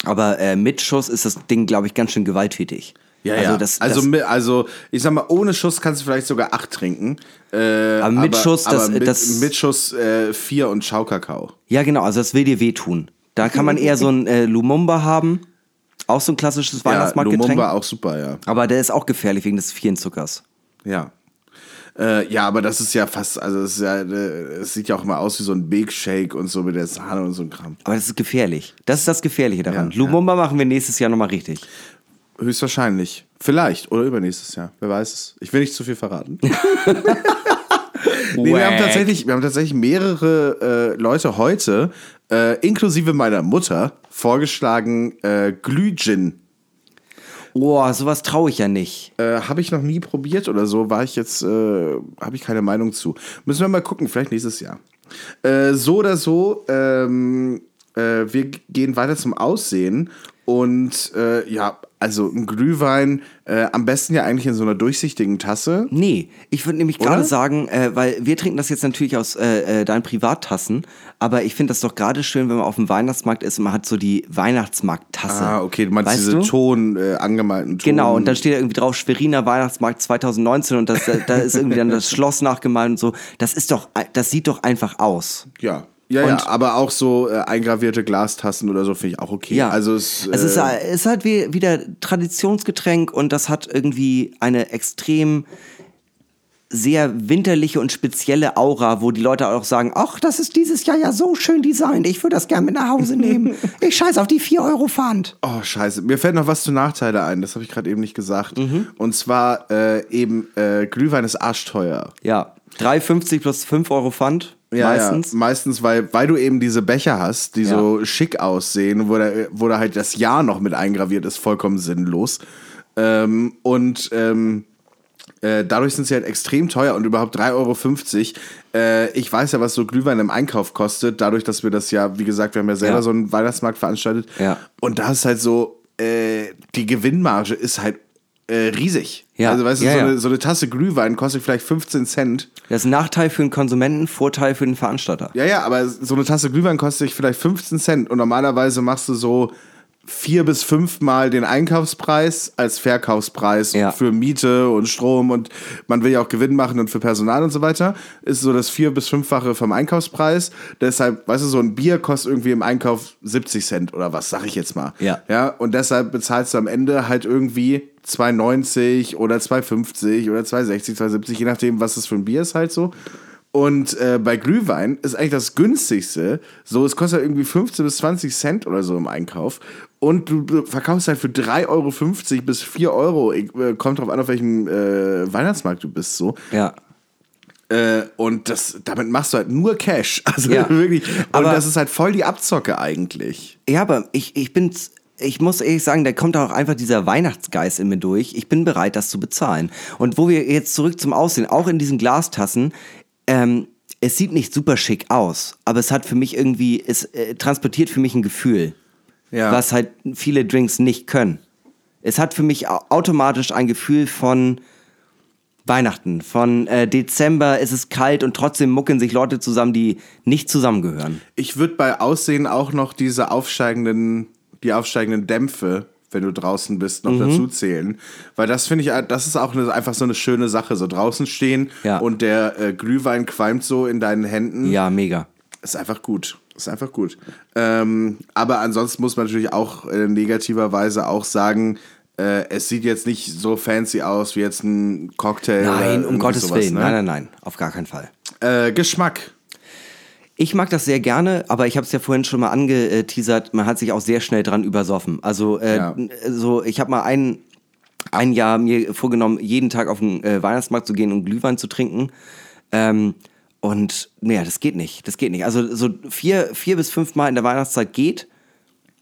B: aber äh, mit Schuss ist das Ding, glaube ich, ganz schön gewalttätig. also Das,
C: also,
B: das,
C: also, ich sag mal, ohne Schuss kannst du vielleicht sogar acht trinken. Äh,
B: Aber mit Schuss, das-
C: aber mit,
B: das-
C: mit Schuss äh, vier und Schaukakao.
B: ja genau, also das will dir wehtun. Da kann man eher so ein äh, Lumumba haben, auch so ein klassisches
C: Ja,
B: Weihnachtsmarktgetränk.
C: Lumumba auch super, ja.
B: aber der ist auch gefährlich wegen des vielen Zuckers.
C: Ja. Äh, ja, aber das ist ja fast, also es, ja, äh, sieht ja auch immer aus wie so ein Big Shake und so mit der Sahne und so ein Kram.
B: Aber das ist gefährlich. Das ist das Gefährliche daran.
C: Ja,
B: Lumumba machen wir nächstes Jahr nochmal richtig.
C: Höchstwahrscheinlich. Vielleicht. Oder übernächstes Jahr. Wer weiß es. Ich will nicht zu viel verraten. nee, wir haben tatsächlich, wir haben tatsächlich mehrere äh, Leute heute, äh, inklusive meiner Mutter, vorgeschlagen äh, Glühgin.
B: Boah, sowas traue ich ja nicht.
C: Äh, habe ich noch nie probiert oder so, war ich jetzt, äh, habe ich keine Meinung zu. Müssen wir mal gucken, vielleicht nächstes Jahr. Äh, so oder so, ähm, äh, wir gehen weiter zum Aussehen und äh, ja, also ein Glühwein äh, am besten ja eigentlich in so einer durchsichtigen Tasse.
B: Nee, ich würde nämlich gerade sagen, äh, weil wir trinken das jetzt natürlich aus äh, äh, deinen Privattassen, aber ich finde das doch gerade schön, wenn man auf dem Weihnachtsmarkt ist und man hat so die Weihnachtsmarkttasse.
C: Ah, okay, du meinst
B: Weißt
C: diese
B: du?
C: Ton, äh, angemalten Ton.
B: Genau, und dann steht da irgendwie drauf Schweriner Weihnachtsmarkt 2019 und das, da ist irgendwie dann das Schloss nachgemalt und so. Das ist doch, das sieht doch einfach aus.
C: Ja. Ja, ja, aber auch so äh, eingravierte Glastassen oder so finde ich auch okay.
B: Ja,
C: Also es,
B: es ist,
C: äh,
B: halt- es ist halt wie, wieder Traditionsgetränk und das hat irgendwie eine extrem sehr winterliche und spezielle Aura, wo die Leute auch sagen, ach, das ist dieses Jahr ja so schön designt, ich würde das gerne mit nach Hause nehmen. Ich scheiß auf die 4 Euro Pfand.
C: Oh, scheiße. Mir fällt noch was zu Nachteile ein, das habe ich gerade eben nicht gesagt.
B: Mhm.
C: Und zwar äh, eben, äh, Glühwein ist arschteuer.
B: Ja, 3,50 plus 5 Euro Pfand, meistens.
C: Ja, meistens, weil, weil du eben diese Becher hast, die
B: Ja.
C: so schick aussehen, wo da, wo da halt das Jahr noch mit eingraviert ist, vollkommen sinnlos. Ähm, und ähm, äh, dadurch sind sie halt extrem teuer und überhaupt 3,50 Euro. Äh, ich weiß ja, was so Glühwein im Einkauf kostet, dadurch, dass wir das ja, wie gesagt, wir haben ja selber
B: Ja.
C: so einen Weihnachtsmarkt veranstaltet.
B: Ja.
C: Und da ist halt so, äh, die Gewinnmarge ist halt äh, riesig.
B: Ja.
C: Also, weißt du,
B: Ja,
C: so,
B: ja.
C: Eine, so eine Tasse Glühwein kostet vielleicht 15 Cent.
B: Das ist ein Nachteil für den Konsumenten, Vorteil für den Veranstalter.
C: Ja, ja, aber so eine Tasse Glühwein kostet vielleicht 15 Cent und normalerweise machst du so vier bis fünfmal den Einkaufspreis als Verkaufspreis
B: Ja.
C: für Miete und Strom und man will ja auch Gewinn machen und für Personal und so weiter. Ist so das vier bis fünffache vom Einkaufspreis. Deshalb, weißt du, so ein Bier kostet irgendwie im Einkauf 70 Cent oder was, sag ich jetzt mal.
B: Ja.
C: Ja, und deshalb bezahlst du am Ende halt irgendwie 2,90 oder 2,50 oder 2,60, 2,70, je nachdem, was das für ein Bier ist halt so. Und äh, bei Glühwein ist eigentlich das günstigste, so es kostet halt irgendwie 15 bis 20 Cent oder so im Einkauf. Und du verkaufst halt für 3,50 Euro bis 4 Euro, äh, kommt drauf an, auf welchem äh, Weihnachtsmarkt du bist, so.
B: Ja.
C: Äh, und das, damit machst du halt nur Cash. Also
B: Ja.
C: wirklich. Und
B: Aber-
C: das ist halt voll die Abzocke eigentlich.
B: Ja, aber ich, ich bin, ich muss ehrlich sagen, da kommt auch einfach dieser Weihnachtsgeist in mir durch. Ich bin bereit, das zu bezahlen. Und wo wir jetzt zurück zum Aussehen, auch in diesen Glastassen, ähm, es sieht nicht super schick aus, aber es hat für mich irgendwie, es äh, transportiert für mich ein Gefühl,
C: Ja.
B: was halt viele Drinks nicht können. Es hat für mich au- automatisch ein Gefühl von Weihnachten, von äh, Dezember, es ist kalt und trotzdem mucken sich Leute zusammen, die nicht zusammengehören.
C: Ich würde bei Aussehen auch noch diese aufsteigenden, die aufsteigenden Dämpfe, wenn du draußen bist,
B: Mhm.
C: noch dazu zählen. Weil das finde ich, das ist auch eine, einfach so eine schöne Sache. So draußen stehen
B: Ja.
C: und der äh, Glühwein qualmt so in deinen Händen.
B: Ja, mega.
C: Ist einfach gut. Ist einfach gut. Ähm, aber ansonsten muss man natürlich auch äh, negativerweise auch sagen, äh, es sieht jetzt nicht so fancy aus wie jetzt ein Cocktail. oder
B: Nein, um Gottes
C: sowas,
B: Willen.
C: ne?
B: Nein, nein, nein, auf gar keinen Fall.
C: Äh, Geschmack.
B: Ich mag das sehr gerne, aber ich habe es ja vorhin schon mal angeteasert, man hat sich auch sehr schnell dran übersoffen. Also, äh,
C: Ja.
B: so, ich habe mal ein, ein Jahr mir vorgenommen, jeden Tag auf den äh, Weihnachtsmarkt zu gehen und Glühwein zu trinken. Ähm, und naja, das geht nicht. Das geht nicht. Also so vier, vier bis fünf Mal in der Weihnachtszeit geht,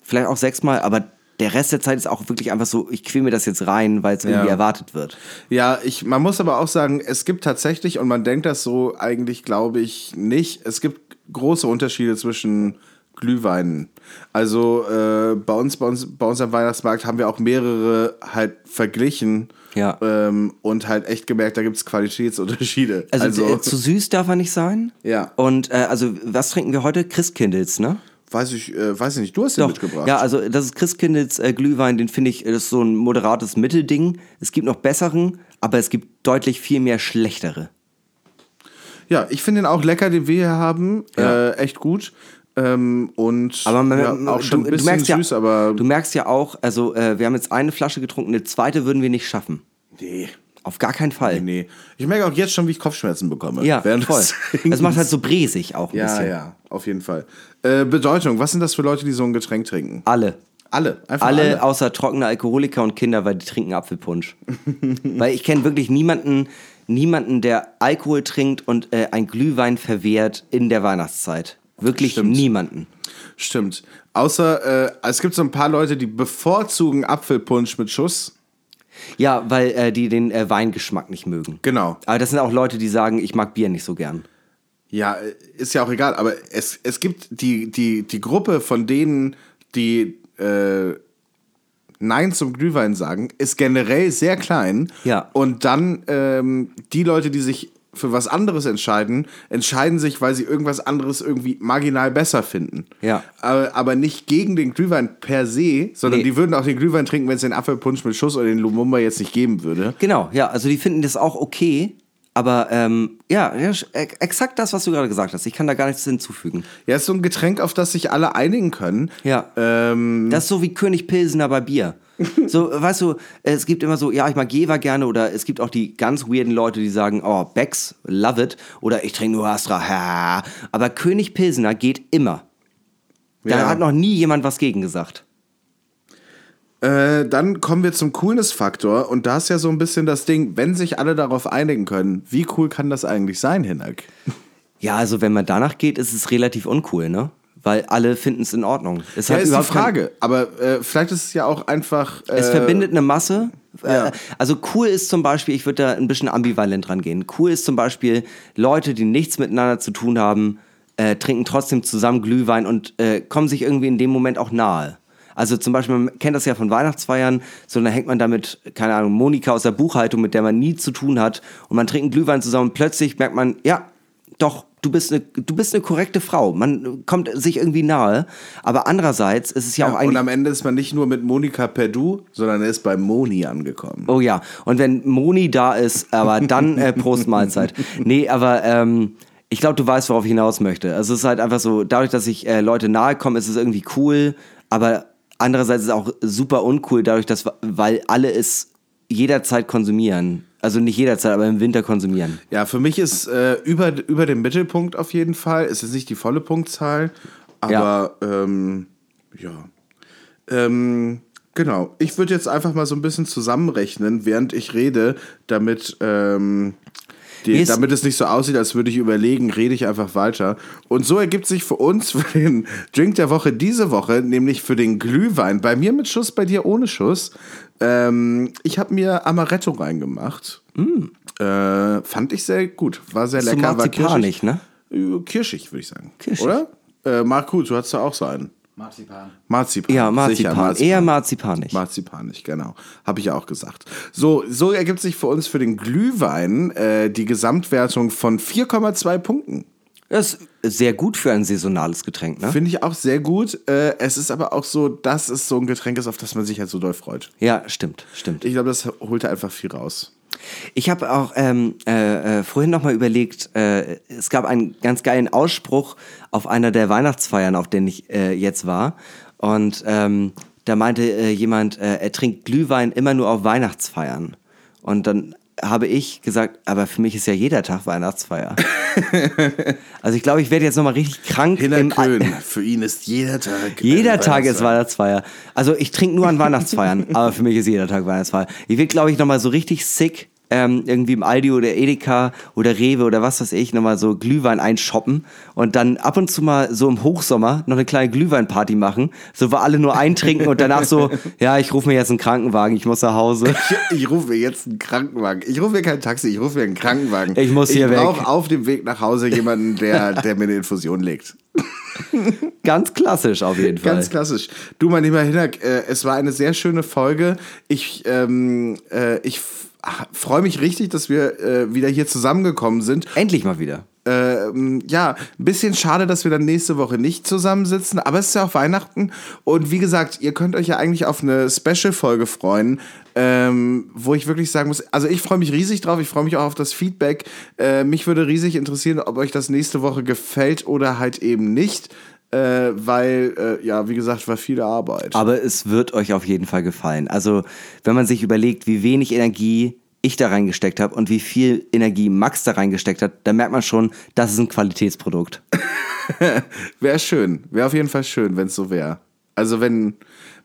B: vielleicht auch sechs Mal, aber der Rest der Zeit ist auch wirklich einfach so, ich quäl mir das jetzt rein, weil es irgendwie
C: Ja.
B: erwartet wird.
C: Ja, ich, man muss aber auch sagen, es gibt tatsächlich, und man denkt das so eigentlich, glaube ich, nicht, es gibt große Unterschiede zwischen Glühweinen. Also äh, bei uns, bei uns, bei uns am Weihnachtsmarkt haben wir auch mehrere halt verglichen
B: Ja.
C: ähm, und halt echt gemerkt, da gibt es Qualitätsunterschiede.
B: Also, äh, zu süß darf er nicht sein.
C: Ja.
B: Und äh, also, was trinken wir heute? Christkindls, ne?
C: Weiß ich, äh, weiß ich nicht, du hast den
B: Doch.
C: mitgebracht.
B: Ja, also das ist Christkindls äh, Glühwein, den finde ich, das ist so ein moderates Mittelding. Es gibt noch besseren, aber es gibt deutlich viel mehr schlechtere.
C: Ja, ich finde den auch lecker, den wir hier haben.
B: Ja.
C: Äh, echt gut. Ähm, und
B: Aber man,
C: ja, auch schon
B: du,
C: ein bisschen süß,
B: ja,
C: aber.
B: du merkst ja auch, also äh, wir haben jetzt eine Flasche getrunken, eine zweite würden wir nicht schaffen.
C: nee.
B: Auf gar keinen Fall.
C: Nee. Ich merke auch jetzt schon, wie ich Kopfschmerzen bekomme.
B: Ja,
C: während
B: voll. Das macht halt so bresig auch ein
C: Ja,
B: bisschen.
C: ja, auf jeden Fall. Äh, Bedeutung, was sind das für Leute, die so ein Getränk trinken?
B: Alle.
C: Alle, einfach
B: Alle,
C: alle.
B: außer trockene Alkoholiker und Kinder, weil die trinken Apfelpunsch. weil ich kenne wirklich niemanden, niemanden, der Alkohol trinkt und äh, ein Glühwein verwehrt in der Weihnachtszeit. Wirklich
C: Stimmt.
B: niemanden.
C: Stimmt. Außer, äh, es gibt so ein paar Leute, die bevorzugen Apfelpunsch mit Schuss.
B: Ja, weil äh, die den äh, Weingeschmack nicht mögen.
C: Genau.
B: Aber das sind auch Leute, die sagen, ich mag Bier nicht so gern.
C: Ja, äh, ist ja auch egal, aber es, es gibt die, die, die Gruppe von denen, die, äh, Nein zum Glühwein sagen, ist generell sehr klein.
B: Ja.
C: Und dann ähm, die Leute, die sich für was anderes entscheiden, entscheiden sich, weil sie irgendwas anderes irgendwie marginal besser finden.
B: Ja.
C: Aber, aber nicht gegen den Glühwein per se, sondern
B: Nee.
C: die würden auch den Glühwein trinken, wenn es den Apfelpunsch mit Schuss oder den Lumumba jetzt nicht geben würde.
B: Genau, ja, also die finden das auch okay, aber ähm, ja, e- exakt das, was du gerade gesagt hast. Ich kann da gar nichts hinzufügen.
C: Ja, ist so ein Getränk, auf das sich alle einigen können.
B: Ja.
C: Ähm,
B: Das ist so wie König Pilsener bei Bier. So, weißt du, es gibt immer so, ja, ich mag Jever gerne oder es gibt auch die ganz weirden Leute, die sagen, oh, Becks, love it oder ich trinke nur Astra, ha. Aber König Pilsener geht immer. Da
C: Ja.
B: hat noch nie jemand was gegen gesagt.
C: Äh, dann kommen wir zum Coolness-Faktor und da ist ja so ein bisschen das Ding, wenn sich alle darauf einigen können, wie cool kann das eigentlich sein, Hinak?
B: Ja, also wenn man danach geht, ist es relativ uncool, ne? Weil alle finden es in Ordnung. Es
C: Ja, ist die
B: überhaupt kein-
C: Frage, aber äh, vielleicht ist es ja auch einfach... Äh,
B: Es verbindet eine Masse.
C: ja.
B: Äh, Also cool ist zum Beispiel, ich würde da ein bisschen ambivalent rangehen. Cool ist zum Beispiel Leute, die nichts miteinander zu tun haben, äh, trinken trotzdem zusammen Glühwein und äh, kommen sich irgendwie in dem Moment auch nahe. Also zum Beispiel, man kennt das ja von Weihnachtsfeiern, so dann hängt man damit, keine Ahnung, Monika aus der Buchhaltung, mit der man nie zu tun hat und man trinkt einen Glühwein zusammen und plötzlich merkt man, ja, doch, du bist eine, du bist eine korrekte Frau. Man kommt sich irgendwie nahe, aber andererseits ist es ja,
C: Ja,
B: auch
C: und
B: eigentlich...
C: am Ende ist man nicht nur mit Monika per Du, sondern er ist bei Moni angekommen.
B: Oh ja, und wenn Moni da ist, aber dann äh, Prost Mahlzeit. Nee, aber ähm, ich glaube, du weißt, worauf ich hinaus möchte. Also es ist halt einfach so, dadurch, dass ich äh, Leute nahe komme, ist es irgendwie cool, aber andererseits ist es auch super uncool, dadurch, dass, weil alle es jederzeit konsumieren. Also nicht jederzeit, aber im Winter konsumieren.
C: Ja, für mich ist äh, über, über dem Mittelpunkt auf jeden Fall. Es ist nicht die volle Punktzahl, aber ähm, ja. Ähm, genau. Ich würde jetzt einfach mal so ein bisschen zusammenrechnen, während ich rede, damit, ähm, die, damit es nicht so aussieht, als würde ich überlegen, rede ich einfach weiter. Und so ergibt sich für uns für den Drink der Woche diese Woche, nämlich für den Glühwein, bei mir mit Schuss, bei dir ohne Schuss. Ähm, ich habe mir Amaretto reingemacht. Äh, fand ich sehr gut. War sehr
B: Mm. So
C: lecker. war kirschig.
B: ne?
C: Äh, Kirschig, würde ich sagen.
B: Kirschig.
C: Oder? Äh, Markus, du hast da auch so einen.
E: Marzipan.
C: Marzipan.
B: Ja,
C: sicher,
B: Marzipan. Eher marzipanisch.
C: Marzipanisch, genau. Habe ich ja auch gesagt. So, so ergibt sich für uns für den Glühwein äh, die Gesamtwertung von 4,2 Punkten.
B: Das ist sehr gut für ein saisonales Getränk, ne?
C: Finde ich auch sehr gut. Äh, es ist aber auch so, dass es so ein Getränk ist, auf das man sich halt so doll freut.
B: Ja, stimmt, stimmt.
C: Ich glaube, das holt einfach viel raus.
B: Ich habe auch ähm, äh, äh, vorhin noch mal überlegt, äh, es gab einen ganz geilen Ausspruch auf einer der Weihnachtsfeiern, auf denen ich äh, jetzt war. Und ähm, da meinte äh, jemand, äh, er trinkt Glühwein immer nur auf Weihnachtsfeiern. Und dann habe ich gesagt, aber für mich ist ja jeder Tag Weihnachtsfeier. also ich glaube, ich werde jetzt noch mal richtig krank.
C: Hinner
B: im Al-
C: Köhn, für ihn ist jeder Tag.
B: jeder Tag ist Weihnachtsfeier. Also ich trinke nur an Weihnachtsfeiern, aber für mich ist jeder Tag Weihnachtsfeier. Ich will, glaube ich, nochmal so richtig sick ähm, irgendwie im Aldi oder Edeka oder Rewe oder was weiß ich, nochmal so Glühwein einshoppen und dann ab und zu mal so im Hochsommer noch eine kleine Glühweinparty machen, so wo alle nur eintrinken und danach so, ja, ich rufe mir jetzt einen Krankenwagen, ich muss nach Hause.
C: Ich, ich rufe mir jetzt einen Krankenwagen. Ich rufe mir kein Taxi, ich rufe mir einen Krankenwagen.
B: Ich muss hier
C: ich
B: weg.
C: brauche auf dem Weg nach Hause jemanden, der, der mir eine Infusion legt.
B: Ganz klassisch auf jeden Fall.
C: Ganz klassisch. Du, mein lieber Hinak, äh, es war eine sehr schöne Folge. Ich, ähm, äh, ich freue mich richtig, dass wir äh, wieder hier zusammengekommen sind.
B: Endlich mal wieder.
C: Ähm, ja, ein bisschen schade, dass wir dann nächste Woche nicht zusammensitzen, aber es ist ja auch Weihnachten und wie gesagt, ihr könnt euch ja eigentlich auf eine Special-Folge freuen, ähm, wo ich wirklich sagen muss, also ich freue mich riesig drauf, ich freue mich auch auf das Feedback. Äh, mich würde riesig interessieren, ob euch das nächste Woche gefällt oder halt eben nicht, äh, weil, äh, ja, wie gesagt, war viel Arbeit.
B: Aber es wird euch auf jeden Fall gefallen. Also, wenn man sich überlegt, wie wenig Energie ich da reingesteckt habe und wie viel Energie Max da reingesteckt hat, dann merkt man schon, das ist ein Qualitätsprodukt.
C: Wäre schön, wäre auf jeden Fall schön, wenn es so wäre. Also wenn,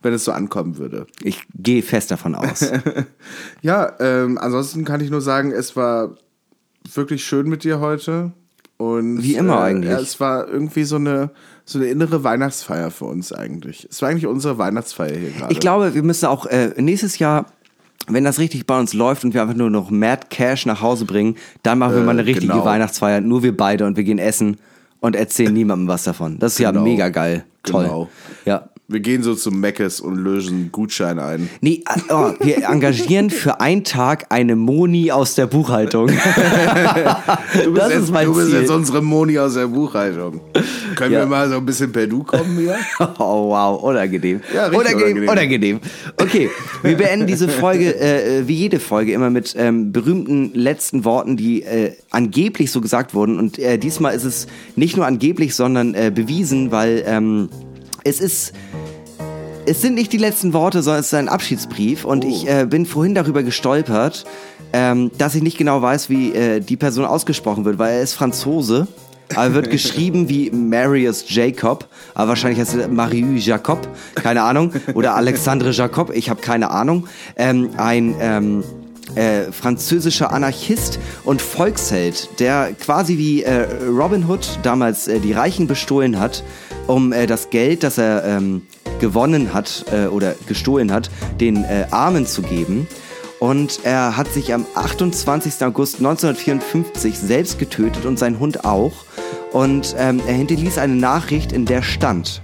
C: wenn es so ankommen würde.
B: Ich gehe fest davon aus.
C: Ja, ähm, ansonsten kann ich nur sagen, es war wirklich schön mit dir heute. Und,
B: Wie immer eigentlich.
C: Ja, es war irgendwie so eine, so eine innere Weihnachtsfeier für uns eigentlich. Es war eigentlich unsere Weihnachtsfeier hier gerade.
B: Ich glaube, wir müssen auch äh, nächstes Jahr, wenn das richtig bei uns läuft und wir einfach nur noch Mad Cash nach Hause bringen, dann machen wir mal eine richtige
C: genau.
B: Weihnachtsfeier, nur wir beide und wir gehen essen und erzählen niemandem was davon. Das ist ja
C: Genau.
B: mega geil. Toll.
C: Genau.
B: Ja.
C: Wir gehen so zu Meckes und lösen einen Gutschein ein.
B: Nee, äh, oh, wir engagieren für einen Tag eine Moni aus der Buchhaltung.
C: Du bist,
B: Das
C: jetzt,
B: ist mein
C: du bist
B: Ziel.
C: jetzt unsere Moni aus der Buchhaltung. Können
B: Ja.
C: wir mal so ein bisschen per Du kommen hier?
B: Oh, wow, unangenehm.
C: Ja, richtig
B: unangenehm,
C: unangenehm.
B: unangenehm. Okay, wir beenden diese Folge, äh, äh, wie jede Folge, immer mit ähm, berühmten letzten Worten, die äh, angeblich so gesagt wurden. Und äh, diesmal ist es nicht nur angeblich, sondern äh, bewiesen, weil ähm, es ist es sind nicht die letzten Worte, sondern es ist ein Abschiedsbrief. Und ich äh, bin vorhin darüber gestolpert, ähm, dass ich nicht genau weiß, wie äh, die Person ausgesprochen wird, weil er ist Franzose. Aber er wird geschrieben wie Marius Jacob, aber wahrscheinlich heißt er Marius Jacob, keine Ahnung, oder Alexandre Jacob, ich habe keine Ahnung. Ähm, ein ähm, äh, französischer Anarchist und Volksheld, der quasi wie äh, Robin Hood damals äh, die Reichen bestohlen hat, um äh, das Geld, das er ähm, gewonnen hat äh, oder gestohlen hat, den äh, Armen zu geben. Und er hat sich am 28. August 1954 selbst getötet und sein Hund auch. Und ähm, er hinterließ eine Nachricht, in der stand: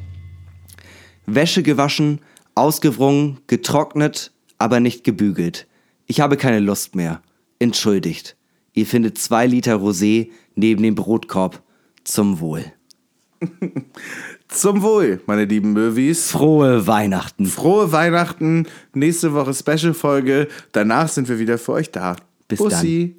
B: Wäsche gewaschen, ausgewrungen, getrocknet, aber nicht gebügelt. Ich habe keine Lust mehr. Entschuldigt. Ihr findet zwei Liter Rosé neben dem Brotkorb. Zum Wohl.
C: Zum Wohl, meine lieben Möwis.
B: Frohe Weihnachten.
C: Frohe Weihnachten. Nächste Woche Special-Folge. Danach sind wir wieder für euch da.
B: Bis
C: Bussi.